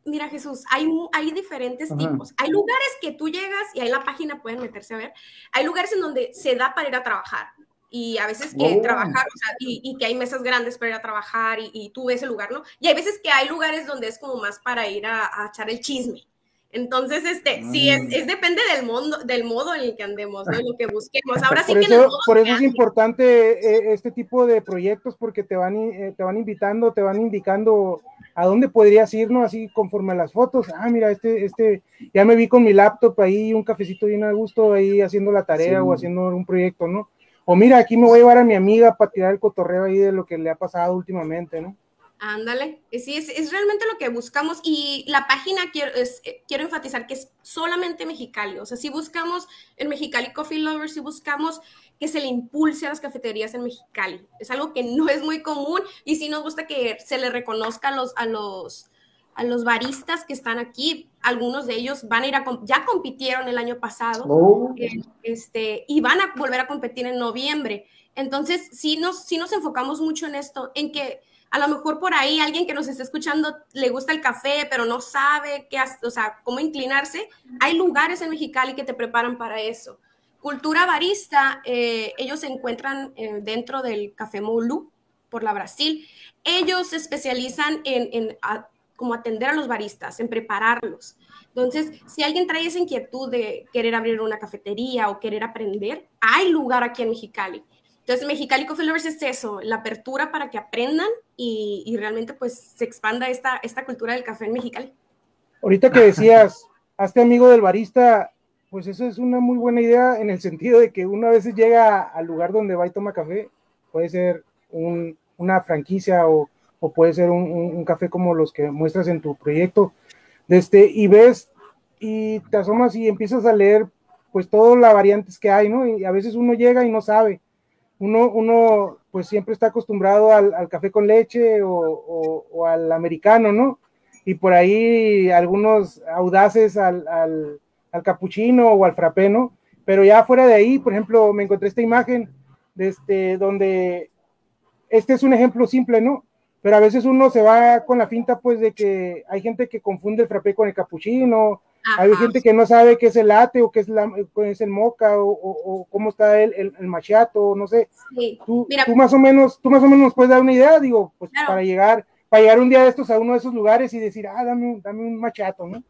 mira Jesús, hay, hay diferentes tipos. Hay lugares que tú llegas y ahí en la página pueden meterse a ver, hay lugares en donde se da para ir a trabajar y a veces que oh. trabajar, o sea, y, que hay mesas grandes para ir a trabajar y, tú ves el lugar, ¿no? Y hay veces que hay lugares donde es como más para ir a, a echar el chisme. Entonces, este, sí, es, mm. es, depende del mundo, del modo en el que andemos, ¿no? lo que busquemos. Ahora sí por que eso, por eso es importante eh, este tipo de proyectos porque te van, eh, te van invitando, te van indicando a dónde podrías ir, ¿no? Así conforme a las fotos. Ah, mira, este, este, ya me vi con mi laptop ahí, un cafecito bien a gusto ahí haciendo la tarea o haciendo un proyecto, ¿no? O mira, aquí me voy a llevar a mi amiga para tirar el cotorreo ahí de lo que le ha pasado últimamente, ¿no? Ándale, sí, es, es, realmente lo que buscamos y la página quiero, eh, quiero enfatizar que es solamente Mexicali, o sea, si buscamos en Mexicali Coffee Lovers, si buscamos que se le impulse a las cafeterías en Mexicali, es algo que no es muy común y sí nos gusta que se le reconozca a los, a los, a los baristas que están aquí, algunos de ellos van a ir a, ya compitieron el año pasado oh. eh, este, y van a volver a competir en noviembre. Entonces, sí nos, sí nos enfocamos mucho en esto, en que a lo mejor por ahí alguien que nos está escuchando le gusta el café, pero no sabe qué, o sea, cómo inclinarse. Hay lugares en Mexicali que te preparan para eso. Cultura barista, eh, ellos se encuentran eh, dentro del Café Moulou, por la Brasil. Ellos se especializan en, en como atender a los baristas, en prepararlos. Entonces, si alguien trae esa inquietud de querer abrir una cafetería o querer aprender, hay lugar aquí en Mexicali. Entonces, Mexicali Coffee Lovers es eso, la apertura para que aprendan y, realmente pues se expanda esta, esta cultura del café en Mexicali. Ahorita que decías, *laughs* hazte amigo del barista, pues eso es una muy buena idea en el sentido de que uno a veces llega al lugar donde va y toma café, puede ser una franquicia o, puede ser un, café como los que muestras en tu proyecto, este, y ves y te asomas y empiezas a leer pues todas las variantes que hay, ¿no? Y a veces uno llega y no sabe uno, uno pues siempre está acostumbrado al, café con leche o, al americano, ¿no? Y por ahí algunos audaces al, al, al capuchino o al frappé, ¿no? Pero ya fuera de ahí, por ejemplo, me encontré esta imagen de este, donde este es un ejemplo simple, ¿no? Pero a veces uno se va con la finta, pues, de que hay gente que confunde el frappé con el capuchino, hay gente que no sabe qué es el latte o qué es, la, es el moca o, cómo está el, el, el, machiato, no sé. Tú, tú, más o menos, tú más o menos nos puedes dar una idea, digo, pues para llegar, para llegar un día de estos a uno de esos lugares y decir, ah, dame, dame un machiato, ¿no?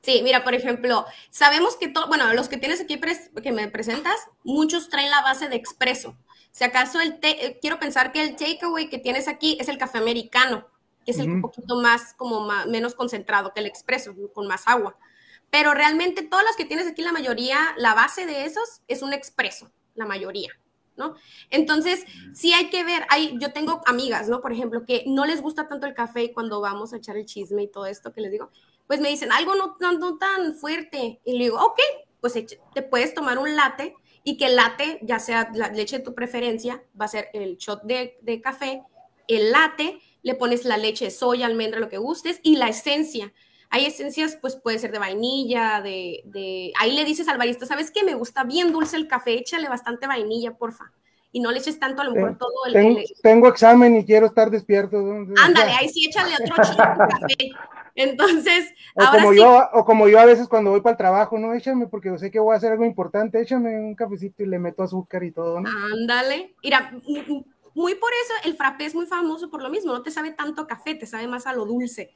Sí, mira, por ejemplo, sabemos que todo, bueno, los que tienes aquí que me presentas, muchos traen la base de expreso. Si acaso el eh, quiero pensar que el takeaway que tienes aquí es el café americano, que es el un poquito más, como menos concentrado que el expreso, con más agua. Pero realmente todas las que tienes aquí, la mayoría, la base de esos es un expreso, la mayoría, ¿no? Entonces, sí hay que ver, hay, yo tengo amigas, ¿no? Por ejemplo, que no les gusta tanto el café y cuando vamos a echar el chisme y todo esto que les digo, pues me dicen algo no, no, tan fuerte. Y le digo, ok, pues te puedes tomar un latte y que el latte, ya sea la leche de tu preferencia, va a ser el shot de, de café, el latte, le pones la leche de soya, almendra, lo que gustes, y la esencia. Hay esencias, pues puede ser de vainilla, de, de... Ahí le dices al barista, ¿sabes qué? Me gusta bien dulce el café, échale bastante vainilla, porfa. Y no le eches tanto a lo mejor todo el... Tengo, examen y quiero estar despierto. Ándale, ahí sí échale otro chico café. *laughs* Entonces, o como yo, o como yo a veces cuando voy para el trabajo, no, échame porque sé que voy a hacer algo importante, échame un cafecito y le meto azúcar y todo, ¿no? Ándale. Mira, muy por eso el frappé es muy famoso por lo mismo, no te sabe tanto café, te sabe más a lo dulce.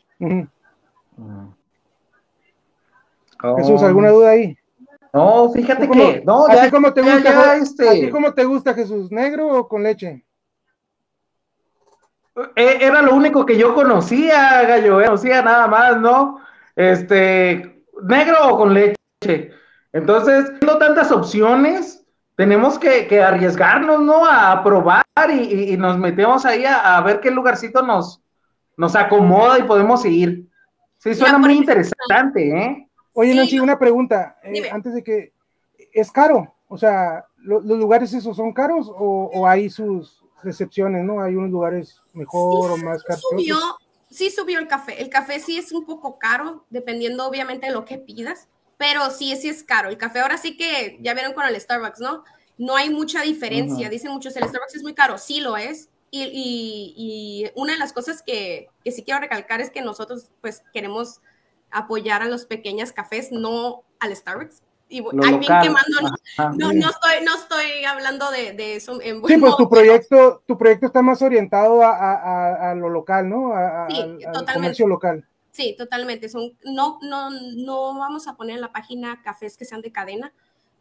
Jesús, ¿alguna duda ahí? No, fíjate que, no, ¿a ti cómo te gusta, este... cómo te gusta, Jesús? ¿Negro o con leche? E, era lo único que yo conocía, Gallo, eh, conocía nada más, ¿no? Este, negro o con leche. Entonces, no tantas opciones, tenemos que, arriesgarnos, ¿no? A probar y, nos metemos ahí a, ver qué lugarcito nos, nos acomoda y podemos ir. Sí, suena muy interesante, ¿eh? Oye, Nancy, una pregunta, eh, antes de que, ¿es caro? O sea, ¿los lugares esos son caros o, hay sus recepciones, no? Hay unos lugares mejor o más caros. Subió, sí subió el café. El café sí es un poco caro, dependiendo obviamente de lo que pidas, pero sí, sí es caro. El café ahora sí que, ya vieron con el Starbucks, ¿no? No hay mucha diferencia. Dicen muchos, el Starbucks es muy caro, sí lo es. Y, y, una de las cosas que, que sí quiero recalcar es que nosotros pues queremos apoyar a los pequeños cafés, no al Starbucks. Y hay bien quemando, no, no, estoy, no estoy hablando de, de eso en Sí, pues tu proyecto, tu proyecto está más orientado a, a, a lo local, ¿no? A, sí, al comercio local. Sí, totalmente. Son, no, no, no vamos a poner en la página cafés que sean de cadena,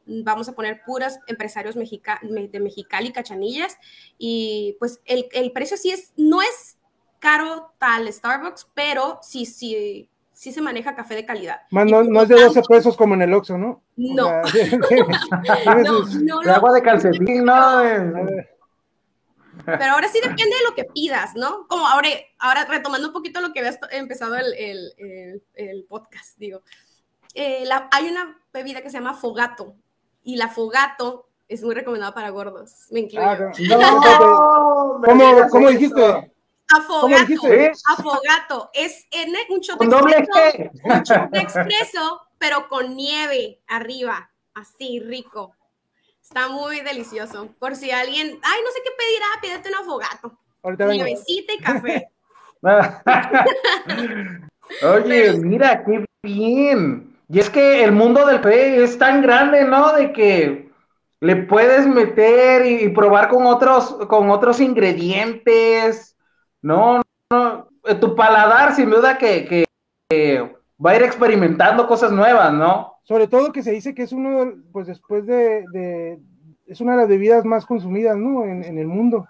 vamos a poner puras empresarios mexica, de Mexicali, Cachanillas, y pues el, el, precio sí es, no es caro tal Starbucks, pero sí, sí, sí se maneja café de calidad. no, es de 12 pesos como en el Oxxo, ¿no? No. *laughs* no, no, agua de calcetín, ¿no? Pero ahora sí depende de lo que pidas, ¿no? Como ahora, ahora retomando un poquito lo que había empezado el, el, podcast, digo. Eh, hay una bebida que se llama fogato y la fogato es muy recomendada para gordos. Me incluyo. Ah, no, ¿Cómo, ¿Cómo dijiste? Afogato, afogato. Es en un shot expreso, pero con nieve arriba, así rico. Está muy delicioso. Por si alguien, ay, no sé qué pedirá, pídete un afogato. Nievecita y café. *laughs* Oye, mira, qué bien. Y es que el mundo del café es tan grande, ¿no? De que le puedes meter y, probar con otros, con otros ingredientes, ¿no? no tu paladar, sin duda que, va a ir experimentando cosas nuevas, ¿no? Sobre todo que se dice que es uno, pues después de, es una de las bebidas más consumidas, ¿no? En, el mundo.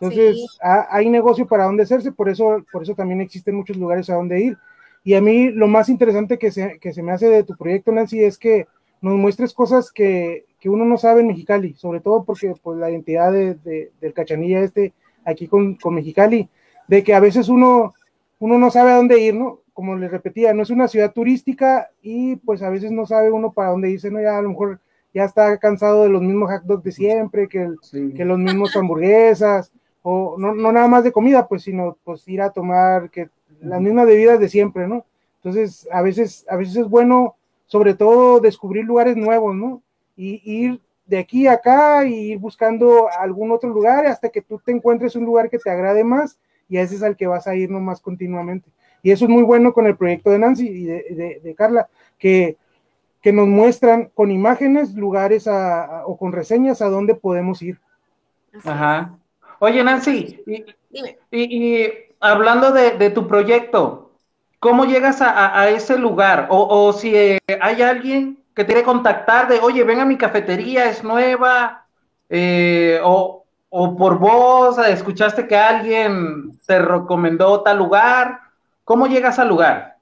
Entonces, hay negocio para dónde hacerse, por eso, por eso también existen muchos lugares a dónde ir. Y a mí lo más interesante que se, que se me hace de tu proyecto, Nancy, es que nos muestres cosas que, que uno no sabe en Mexicali, sobre todo porque pues, la identidad de, del cachanilla este aquí con, con, Mexicali, de que a veces uno, uno no sabe a dónde ir, ¿no? Como les repetía, no es una ciudad turística y pues a veces no sabe uno para dónde irse, ¿no? Ya a lo mejor ya está cansado de los mismos hot dogs de siempre, que, que los mismos hamburguesas, o no, no, nada más de comida, pues, sino pues ir a tomar que las mismas bebidas de siempre, ¿no? Entonces, a veces, a veces es bueno, sobre todo, descubrir lugares nuevos, ¿no? y ir de aquí a acá y ir buscando algún otro lugar hasta que tú te encuentres un lugar que te agrade más y ese es al que vas a ir nomás continuamente. Y eso es muy bueno con el proyecto de Nancy y de, Carla, que, que, nos muestran con imágenes lugares o con reseñas a dónde podemos ir. Ajá. Oye, Nancy, y, hablando de, tu proyecto, ¿cómo llegas a, ese lugar? O, o si hay alguien que te quiere contactar de, oye, ven a mi cafetería, es nueva, eh, o, por vos escuchaste que alguien te recomendó tal lugar, ¿cómo llegas al lugar?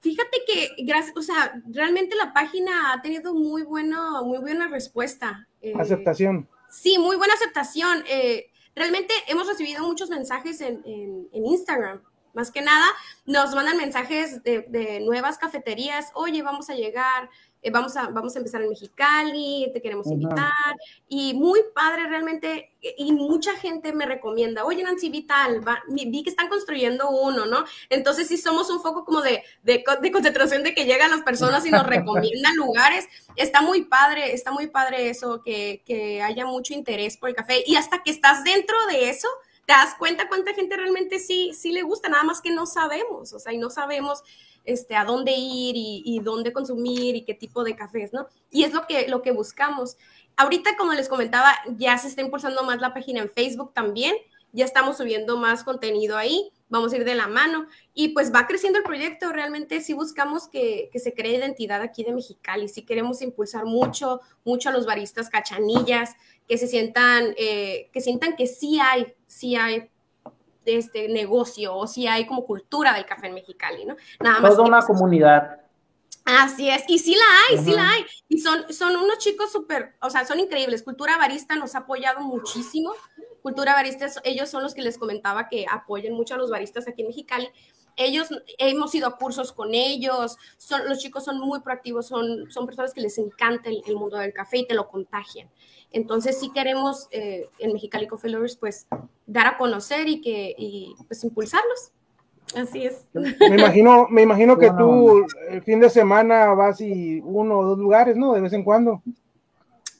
Fíjate que, gracias, o sea, realmente la página ha tenido muy, bueno, muy buena respuesta. Eh, aceptación. Sí, muy buena aceptación. Eh, realmente hemos recibido muchos mensajes en, Instagram. Más que nada, nos mandan mensajes de, de, nuevas cafeterías, oye, vamos a llegar, eh, vamos, a, vamos a empezar en Mexicali, te queremos invitar. Y muy padre realmente, y mucha gente me recomienda, oye Nancy, Vital, vi que están construyendo uno, ¿no? Entonces sí somos un foco como de, de, de concentración de que llegan las personas y nos *laughs* recomiendan lugares. Está muy padre, está muy padre eso, que, que haya mucho interés por el café. Y hasta que estás dentro de eso, te das cuenta cuánta gente realmente sí, sí le gusta, nada más que no sabemos, o sea, y no sabemos este, a dónde ir y, dónde consumir y qué tipo de cafés, ¿no? Y es lo que, lo que buscamos. Ahorita, como les comentaba, ya se está impulsando más la página en Facebook también, ya estamos subiendo más contenido ahí, vamos a ir de la mano y pues va creciendo el proyecto, realmente sí buscamos que, que se cree identidad aquí de Mexicali, sí queremos impulsar mucho, mucho a los baristas cachanillas, que se sientan, eh, que sientan que sí hay, sí hay este negocio o si hay como cultura del café en Mexicali, ¿no? Nada más. Toda una comunidad. Así es, y sí la hay, sí la hay. Y son, son unos chicos súper, o sea, son increíbles. Cultura Barista nos ha apoyado muchísimo. Cultura Barista, ellos son los que les comentaba que apoyan mucho a los baristas aquí en Mexicali. Ellos, hemos ido a cursos con ellos, son, los chicos son muy proactivos, son, son personas que les encanta el, el mundo del café y te lo contagian. Entonces sí queremos eh, en Mexicali Coffee Lovers pues dar a conocer y que y, pues impulsarlos. Así es. Me imagino, me imagino que tú el fin de semana vas y uno o dos lugares, ¿no? De vez en cuando.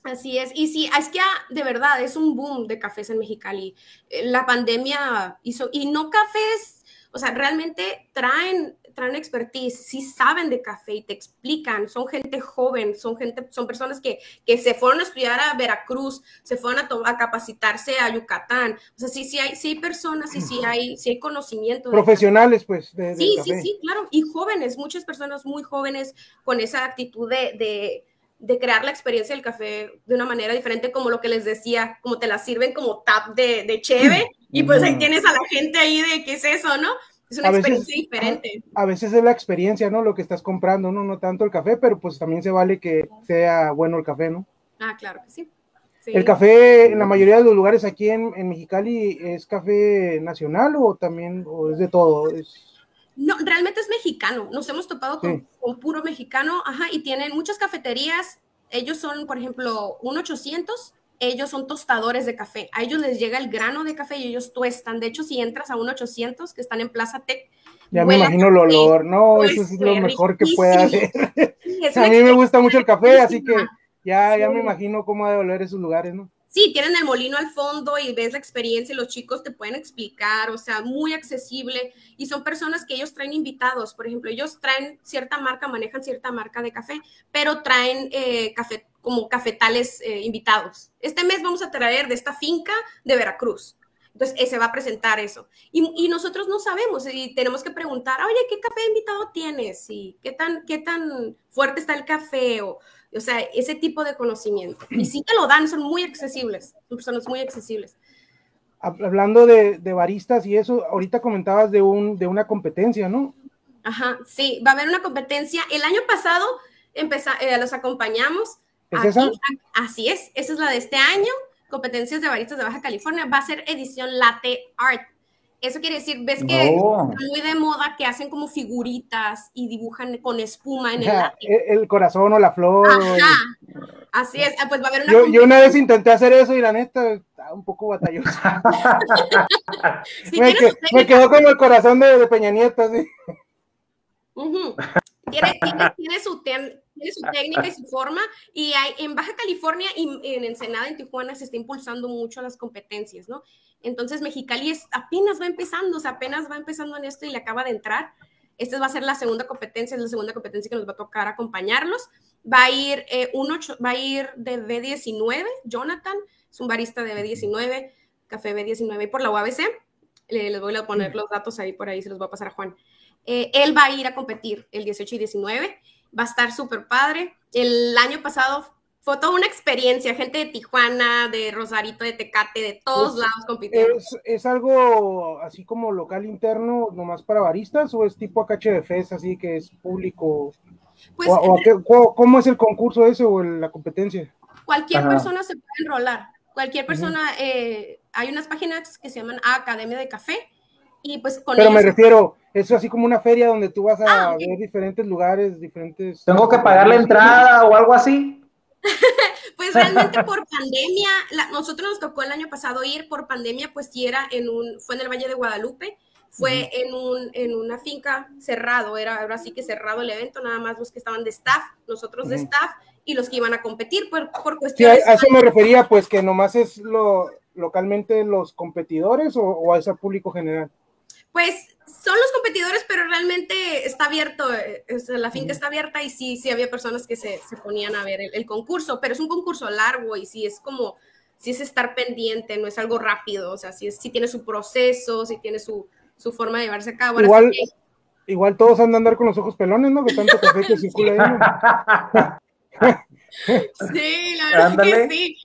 Así es, y sí, es que ah, de verdad es un boom de cafés en Mexicali. Eh, la pandemia hizo, y no cafés, o sea, realmente traen traen expertise, sí saben de café y te explican, son gente joven, son gente, son personas que, que se fueron a estudiar a Veracruz, se fueron a, a capacitarse a Yucatán, o sea, sí, sí hay, sí hay personas y sí hay, sí hay conocimiento. Profesionales, pues. De, sí, sí, sí, claro, y jóvenes, muchas personas muy jóvenes con esa actitud de, de de crear la experiencia del café de una manera diferente, como lo que les decía, como te la sirven como tap de, de cheve, *laughs* y pues ahí tienes a la gente ahí de qué es eso, ¿no? Es una experiencia diferente. A, veces es la experiencia, ¿no? Lo que estás comprando, ¿no? No tanto el café, pero pues también se vale que sea bueno el café, ¿no? Ah, claro que sí. ¿El café en la mayoría de los lugares aquí en, en, Mexicali es café nacional o también o es de todo? No, realmente es mexicano. Nos hemos topado con, con, puro mexicano, ajá, y tienen muchas cafeterías. Ellos son, por ejemplo, un 800 ellos son tostadores de café. A ellos les llega el grano de café y ellos tuestan. De hecho, si entras a un 800 que están en Plaza Tech, ya me imagino el olor, no, eso es lo mejor que puede hacer. *laughs* a mí me gusta mucho el café, así que Ya, ya me imagino cómo ha de oler esos lugares, ¿no? Sí, tienen el molino al fondo y ves la experiencia y los chicos te pueden explicar, o sea, muy accesible. Y son personas que ellos traen invitados, por ejemplo, ellos traen cierta marca, manejan cierta marca de café, pero traen eh, café, como cafetales eh, invitados. Este mes vamos a traer de esta finca de Veracruz. Entonces, ese va a presentar eso. Y, y, nosotros no sabemos y tenemos que preguntar, oye, ¿qué café invitado tienes? ¿Y qué tan, qué tan fuerte está el café? O, o sea, ese tipo de conocimiento. Y sí te lo dan, son muy accesibles, son personas muy accesibles. Hablando de, de baristas y eso, ahorita comentabas de, un, de una competencia, ¿no? Ajá, sí, va a haber una competencia. El año pasado empezó, eh, los acompañamos. ¿Es esa? Así es, esa es la de este año, competencias de baristas de Baja California. Va a ser edición latte art. Eso quiere decir, ves que está muy de moda que hacen como figuritas y dibujan con espuma en el El corazón o la flor. Ajá. Así es. Ah, pues va a haber una. Yo, yo, una vez intenté hacer eso y la neta estaba un poco batallosa. *laughs* me, que, me, quedó como el corazón de, de Peña Nieto, así. Tiene, *laughs* tiene, tiene, su, tiene, su, técnica y su forma. Y hay, en Baja California y en Ensenada, en Tijuana, se está impulsando mucho las competencias, ¿no? Entonces Mexicali es, apenas va empezando, o sea, apenas va empezando en esto y le acaba de entrar. Esta va a ser la segunda competencia, es la segunda competencia que nos va a tocar acompañarlos. Va a ir, eh, uno, va a ir de B19, Jonathan, es un barista de B19, café B19 por la UABC. les voy a poner los datos ahí por ahí, se los voy a pasar a Juan. Eh, él va a ir a competir el 18 y 19, va a estar súper padre. El año pasado fue toda una experiencia, gente de Tijuana, de Rosarito, de Tecate, de todos lados compitiendo. ¿Es, ¿Es, algo así como local interno, nomás para baristas, o es tipo HDFs, así que es público? Pues, o, o ¿Cómo es el concurso ese o la competencia? Cualquier Ajá. persona se puede enrolar, cualquier persona, uh -huh. eh, hay unas páginas que se llaman Academia de Café, y pues con Pero ellos... me refiero, es así como una feria donde tú vas a ah, ver diferentes lugares, diferentes... ¿Tengo que pagar la entrada o algo así? *laughs* pues realmente por pandemia, la, nosotros nos tocó el año pasado ir por pandemia, pues sí era en un, fue en el Valle de Guadalupe, fue uh -huh. en, un, en una finca cerrado, era ahora sí que cerrado el evento, nada más los que estaban de staff, nosotros uh -huh. de staff y los que iban a competir por, por cuestiones. Sí, a eso me refería, pues que nomás es lo localmente los competidores o, o a ese público general. Pues son los competidores, pero realmente está abierto, o sea, la finca está abierta y sí, sí había personas que se, se ponían a ver el, el, concurso, pero es un concurso largo y sí es como, sí es estar pendiente, no es algo rápido, o sea, sí, es, sí tiene su proceso, sí tiene su, su forma de llevarse a cabo. Igual, sí que... igual todos andan a andar con los ojos pelones, ¿no? De tanto café que *laughs* circula ahí. sí, la verdad Ándale. que sí.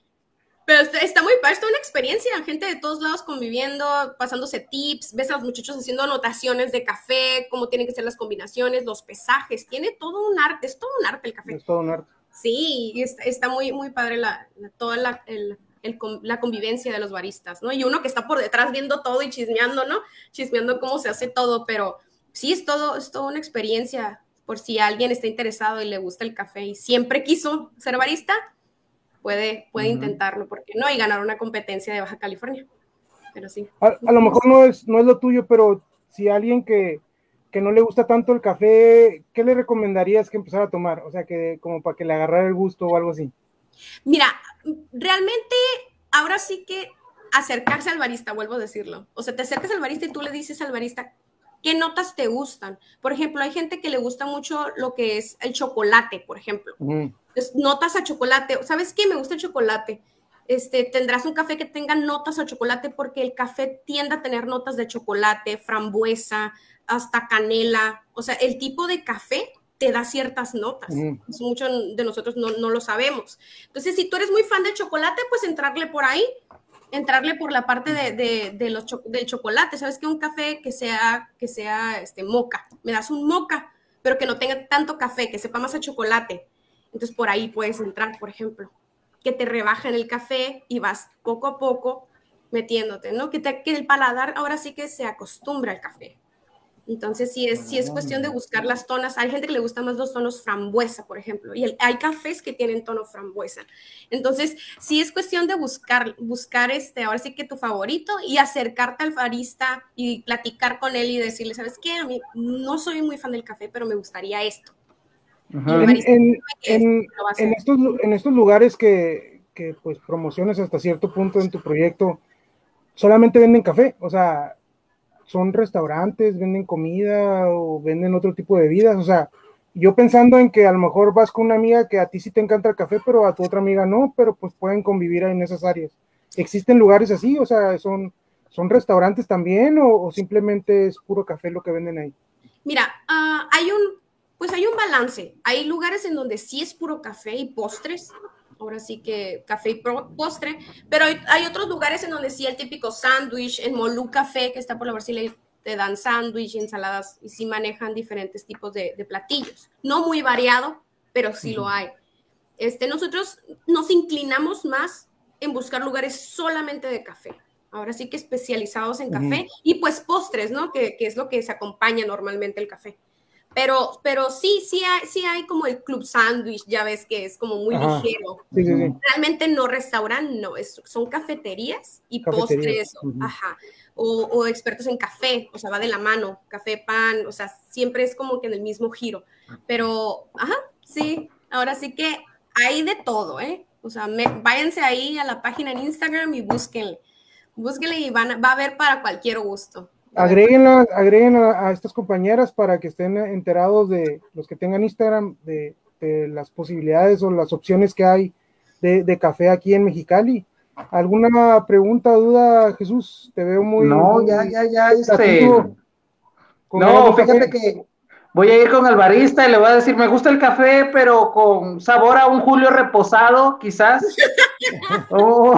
Pero está muy padre, está una experiencia, gente de todos lados conviviendo, pasándose tips, ves a los muchachos haciendo anotaciones de café, cómo tienen que ser las combinaciones, los pesajes, tiene todo un arte, es todo un arte el café. Es todo un arte. Sí, está, está muy, muy padre la, la toda la, el, el, la convivencia de los baristas, ¿no? Y uno que está por detrás viendo todo y chismeando, ¿no? Chismeando cómo se hace todo, pero sí es todo, es toda una experiencia por si alguien está interesado y le gusta el café y siempre quiso ser barista, puede, puede uh -huh. intentarlo, porque no? Y ganar una competencia de Baja California. Pero sí. A, a, lo mejor no es, no es lo tuyo, pero si alguien que, que no le gusta tanto el café, ¿qué le recomendarías que empezara a tomar? O sea, que como para que le agarrara el gusto o algo así. Mira, realmente ahora sí que acercarse al barista, vuelvo a decirlo. O sea, te acercas al barista y tú le dices al barista, ¿qué notas te gustan? Por ejemplo, hay gente que le gusta mucho lo que es el chocolate, por ejemplo. -huh notas a chocolate. ¿Sabes qué? Me gusta el chocolate. Este, tendrás un café que tenga notas a chocolate porque el café tiende a tener notas de chocolate, frambuesa, hasta canela. O sea, el tipo de café te da ciertas notas. Mm. Muchos de nosotros no, no, lo sabemos. Entonces, si tú eres muy fan del chocolate, pues entrarle por ahí, entrarle por la parte de, de, de los cho del chocolate. ¿Sabes qué? Un café que sea, que sea este, moca. Me das un moca, pero que no tenga tanto café, que sepa más a chocolate entonces por ahí puedes entrar, por ejemplo, que te rebajen el café y vas poco a poco metiéndote, ¿no? Que, te, que el paladar ahora sí que se acostumbra al café. Entonces, si es, si es cuestión de buscar las tonas, hay gente que le gusta más los tonos frambuesa, por ejemplo, y el, hay cafés que tienen tono frambuesa. Entonces, si es cuestión de buscar, buscar este, ahora sí que tu favorito y acercarte al barista y platicar con él y decirle, ¿sabes qué? A mí no soy muy fan del café, pero me gustaría esto En, estos, en estos lugares que, que pues promociones hasta cierto punto en tu proyecto, solamente venden café, o sea, son restaurantes, venden comida o venden otro tipo de bebidas, o sea, yo pensando en que a lo mejor vas con una amiga que a ti sí te encanta el café, pero a tu otra amiga no, pero pues pueden convivir en esas áreas. ¿Existen lugares así? O sea, ¿son, son restaurantes también o, simplemente es puro café lo que venden ahí? Mira, ah, hay un, pues hay un balance. Hay lugares en donde sí es puro café y postres, ahora sí que café y postre, pero hay, otros lugares en donde sí el típico sándwich, el Molú Café, que está por la Brasileña, te dan sándwich, ensaladas y sí manejan diferentes tipos de, platillos. No muy variado, pero sí lo hay. Este, nosotros nos inclinamos más en buscar lugares solamente de café. Ahora sí que especializados en café y pues postres, ¿no? Que, que, es lo que se acompaña normalmente el café. Pero, pero sí, sí hay, sí hay como el club sándwich, ya ves que es como muy ligero. Realmente no restauran, no, es, son cafeterías y postres, ajá. O, expertos en café, o sea, va de la mano, café, pan, o sea, siempre es como que en el mismo giro. Pero, ajá, sí, ahora sí que hay de todo, ¿eh? O sea, váyanse ahí a la página en Instagram y búsquenle. Búsquenle y van, va a haber para cualquier gusto agreguen a, estas compañeras para que estén enterados de los que tengan Instagram de, las posibilidades o las opciones que hay de, café aquí en Mexicali. ¿Alguna pregunta, duda, Jesús? Te veo muy. No, ya, ya, ya. Este... No, fíjate que voy a ir con el barista y le voy a decir, me gusta el café, pero con sabor a un Julio reposado, quizás. *laughs* o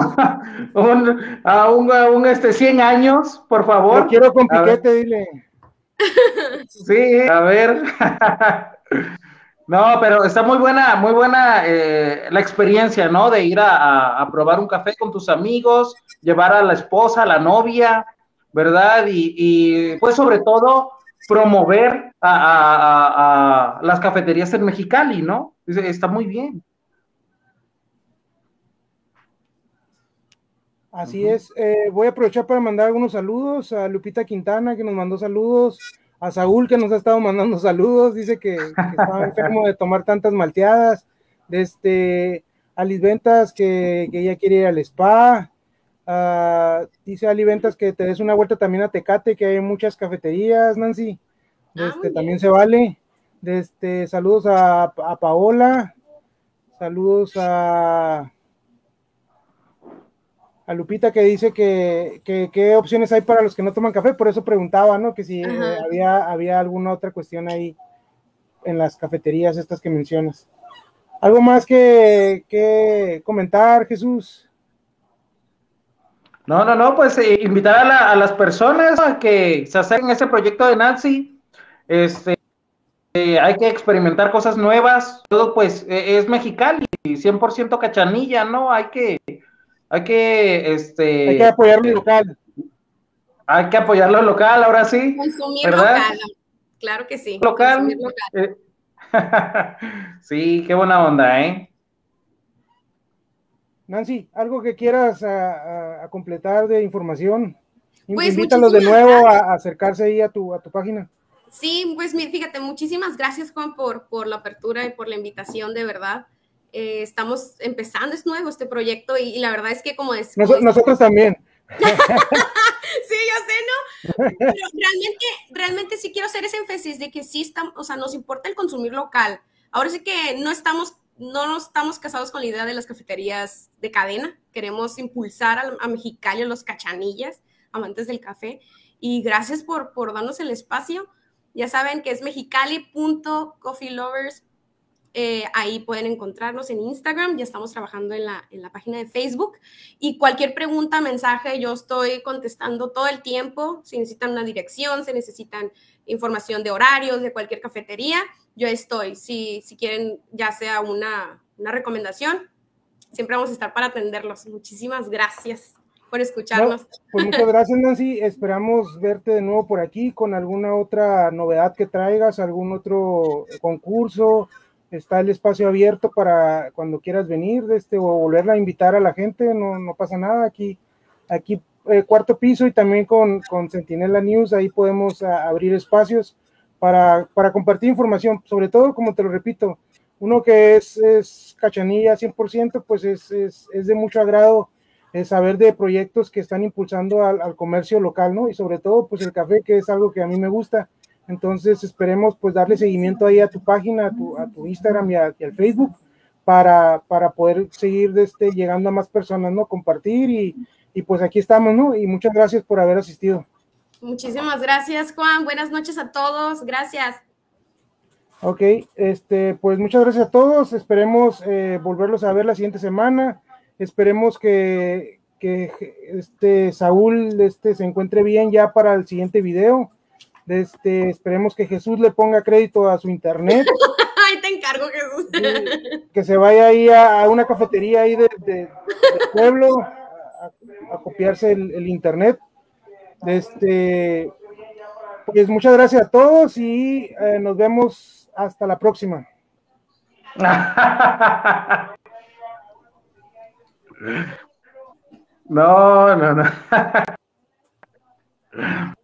a un, este, 100 años, por favor. quiero con piquete, dile. *laughs* Sí, a ver. *laughs* No, pero está muy buena, muy buena eh, la experiencia, ¿no? De ir a, probar un café con tus amigos, llevar a la esposa, a la novia, ¿verdad? Y, y pues sobre todo promover a, las cafeterías en Mexicali, ¿no? Está muy bien. Así es. Eh, voy a aprovechar para mandar algunos saludos a Lupita Quintana, que nos mandó saludos, a Saúl, que nos ha estado mandando *laughs* saludos, dice que, estaba *laughs* enfermo de tomar tantas malteadas, de este, a Ventas, que, que ella quiere ir al spa, Ah, dice Ali Ventas que te des una vuelta también a Tecate, que hay muchas cafeterías, Nancy. Ah, este, también se vale. Este, saludos a, Paola. Saludos a, a Lupita que dice que, qué opciones hay para los que no toman café. Por eso preguntaba, ¿no? Que si eh, había, había alguna otra cuestión ahí en las cafeterías estas que mencionas. ¿Algo más que, que comentar, Jesús? No, no, no, pues eh, invitar a, las personas a que se acerquen a este proyecto de Nancy. Este, eh, hay que experimentar cosas nuevas. Todo, pues, e, es mexicali, 100% cachanilla, ¿no? Hay que, hay que, este. Hay que apoyar lo local. Hay que apoyarlo local, ahora sí. Consumir local, claro que sí. Local. Eh, *laughs* sí, qué buena onda, ¿eh? Nancy, ¿algo que quieras a, completar de información? Pues Invítalos de nuevo a, acercarse ahí a tu, a tu página. Sí, pues fíjate, muchísimas gracias Juan por, por la apertura y por la invitación, de verdad. Eh, estamos empezando, es nuevo este proyecto y, la verdad es que como es... nosotros también. *laughs* sí, yo sé, ¿no? Pero realmente, realmente sí quiero hacer ese énfasis de que sí estamos, o sea, nos importa el consumir local. Ahora sí que no estamos no estamos casados con la idea de las cafeterías de cadena. Queremos impulsar a, Mexicali, a los cachanillas, amantes del café. Y gracias por, por darnos el espacio. Ya saben que es mexicali.coffeelovers. Eh, ahí pueden encontrarnos en Instagram. Ya estamos trabajando en la, en la página de Facebook. Y cualquier pregunta, mensaje, yo estoy contestando todo el tiempo. Si necesitan una dirección, si necesitan información de horarios de cualquier cafetería, yo estoy. Si, si quieren, ya sea una, una recomendación, siempre vamos a estar para atenderlos. Muchísimas gracias por escucharnos. pues muchas gracias, Nancy. Esperamos verte de nuevo por aquí con alguna otra novedad que traigas, algún otro concurso. Está el espacio abierto para cuando quieras venir este, o volverla a invitar a la gente, no, no pasa nada. Aquí, aquí eh, cuarto piso y también con, con Sentinela News, ahí podemos abrir espacios para, para compartir información, sobre todo, como te lo repito, uno que es, es cachanilla 100%, pues es, es, es de mucho agrado eh, saber de proyectos que están impulsando al, al, comercio local, ¿no? Y sobre todo, pues el café, que es algo que a mí me gusta. Entonces, esperemos pues darle seguimiento ahí a tu página, a tu, a tu Instagram y, a, y al Facebook para, para poder seguir este, llegando a más personas, ¿no? Compartir y, y pues aquí estamos, ¿no? Y muchas gracias por haber asistido. Muchísimas gracias, Juan. Buenas noches a todos. Gracias. Ok, este, pues muchas gracias a todos. Esperemos eh, volverlos a ver la siguiente semana. Esperemos que, que este Saúl este, se encuentre bien ya para el siguiente video. Este, esperemos que Jesús le ponga crédito a su internet. *laughs* Ahí te encargo, Jesús. que se vaya ahí a, a una cafetería ahí de, de, del pueblo a, a copiarse el, el internet. Este, pues muchas gracias a todos y eh, nos vemos hasta la próxima. *laughs* No, no, no. *laughs*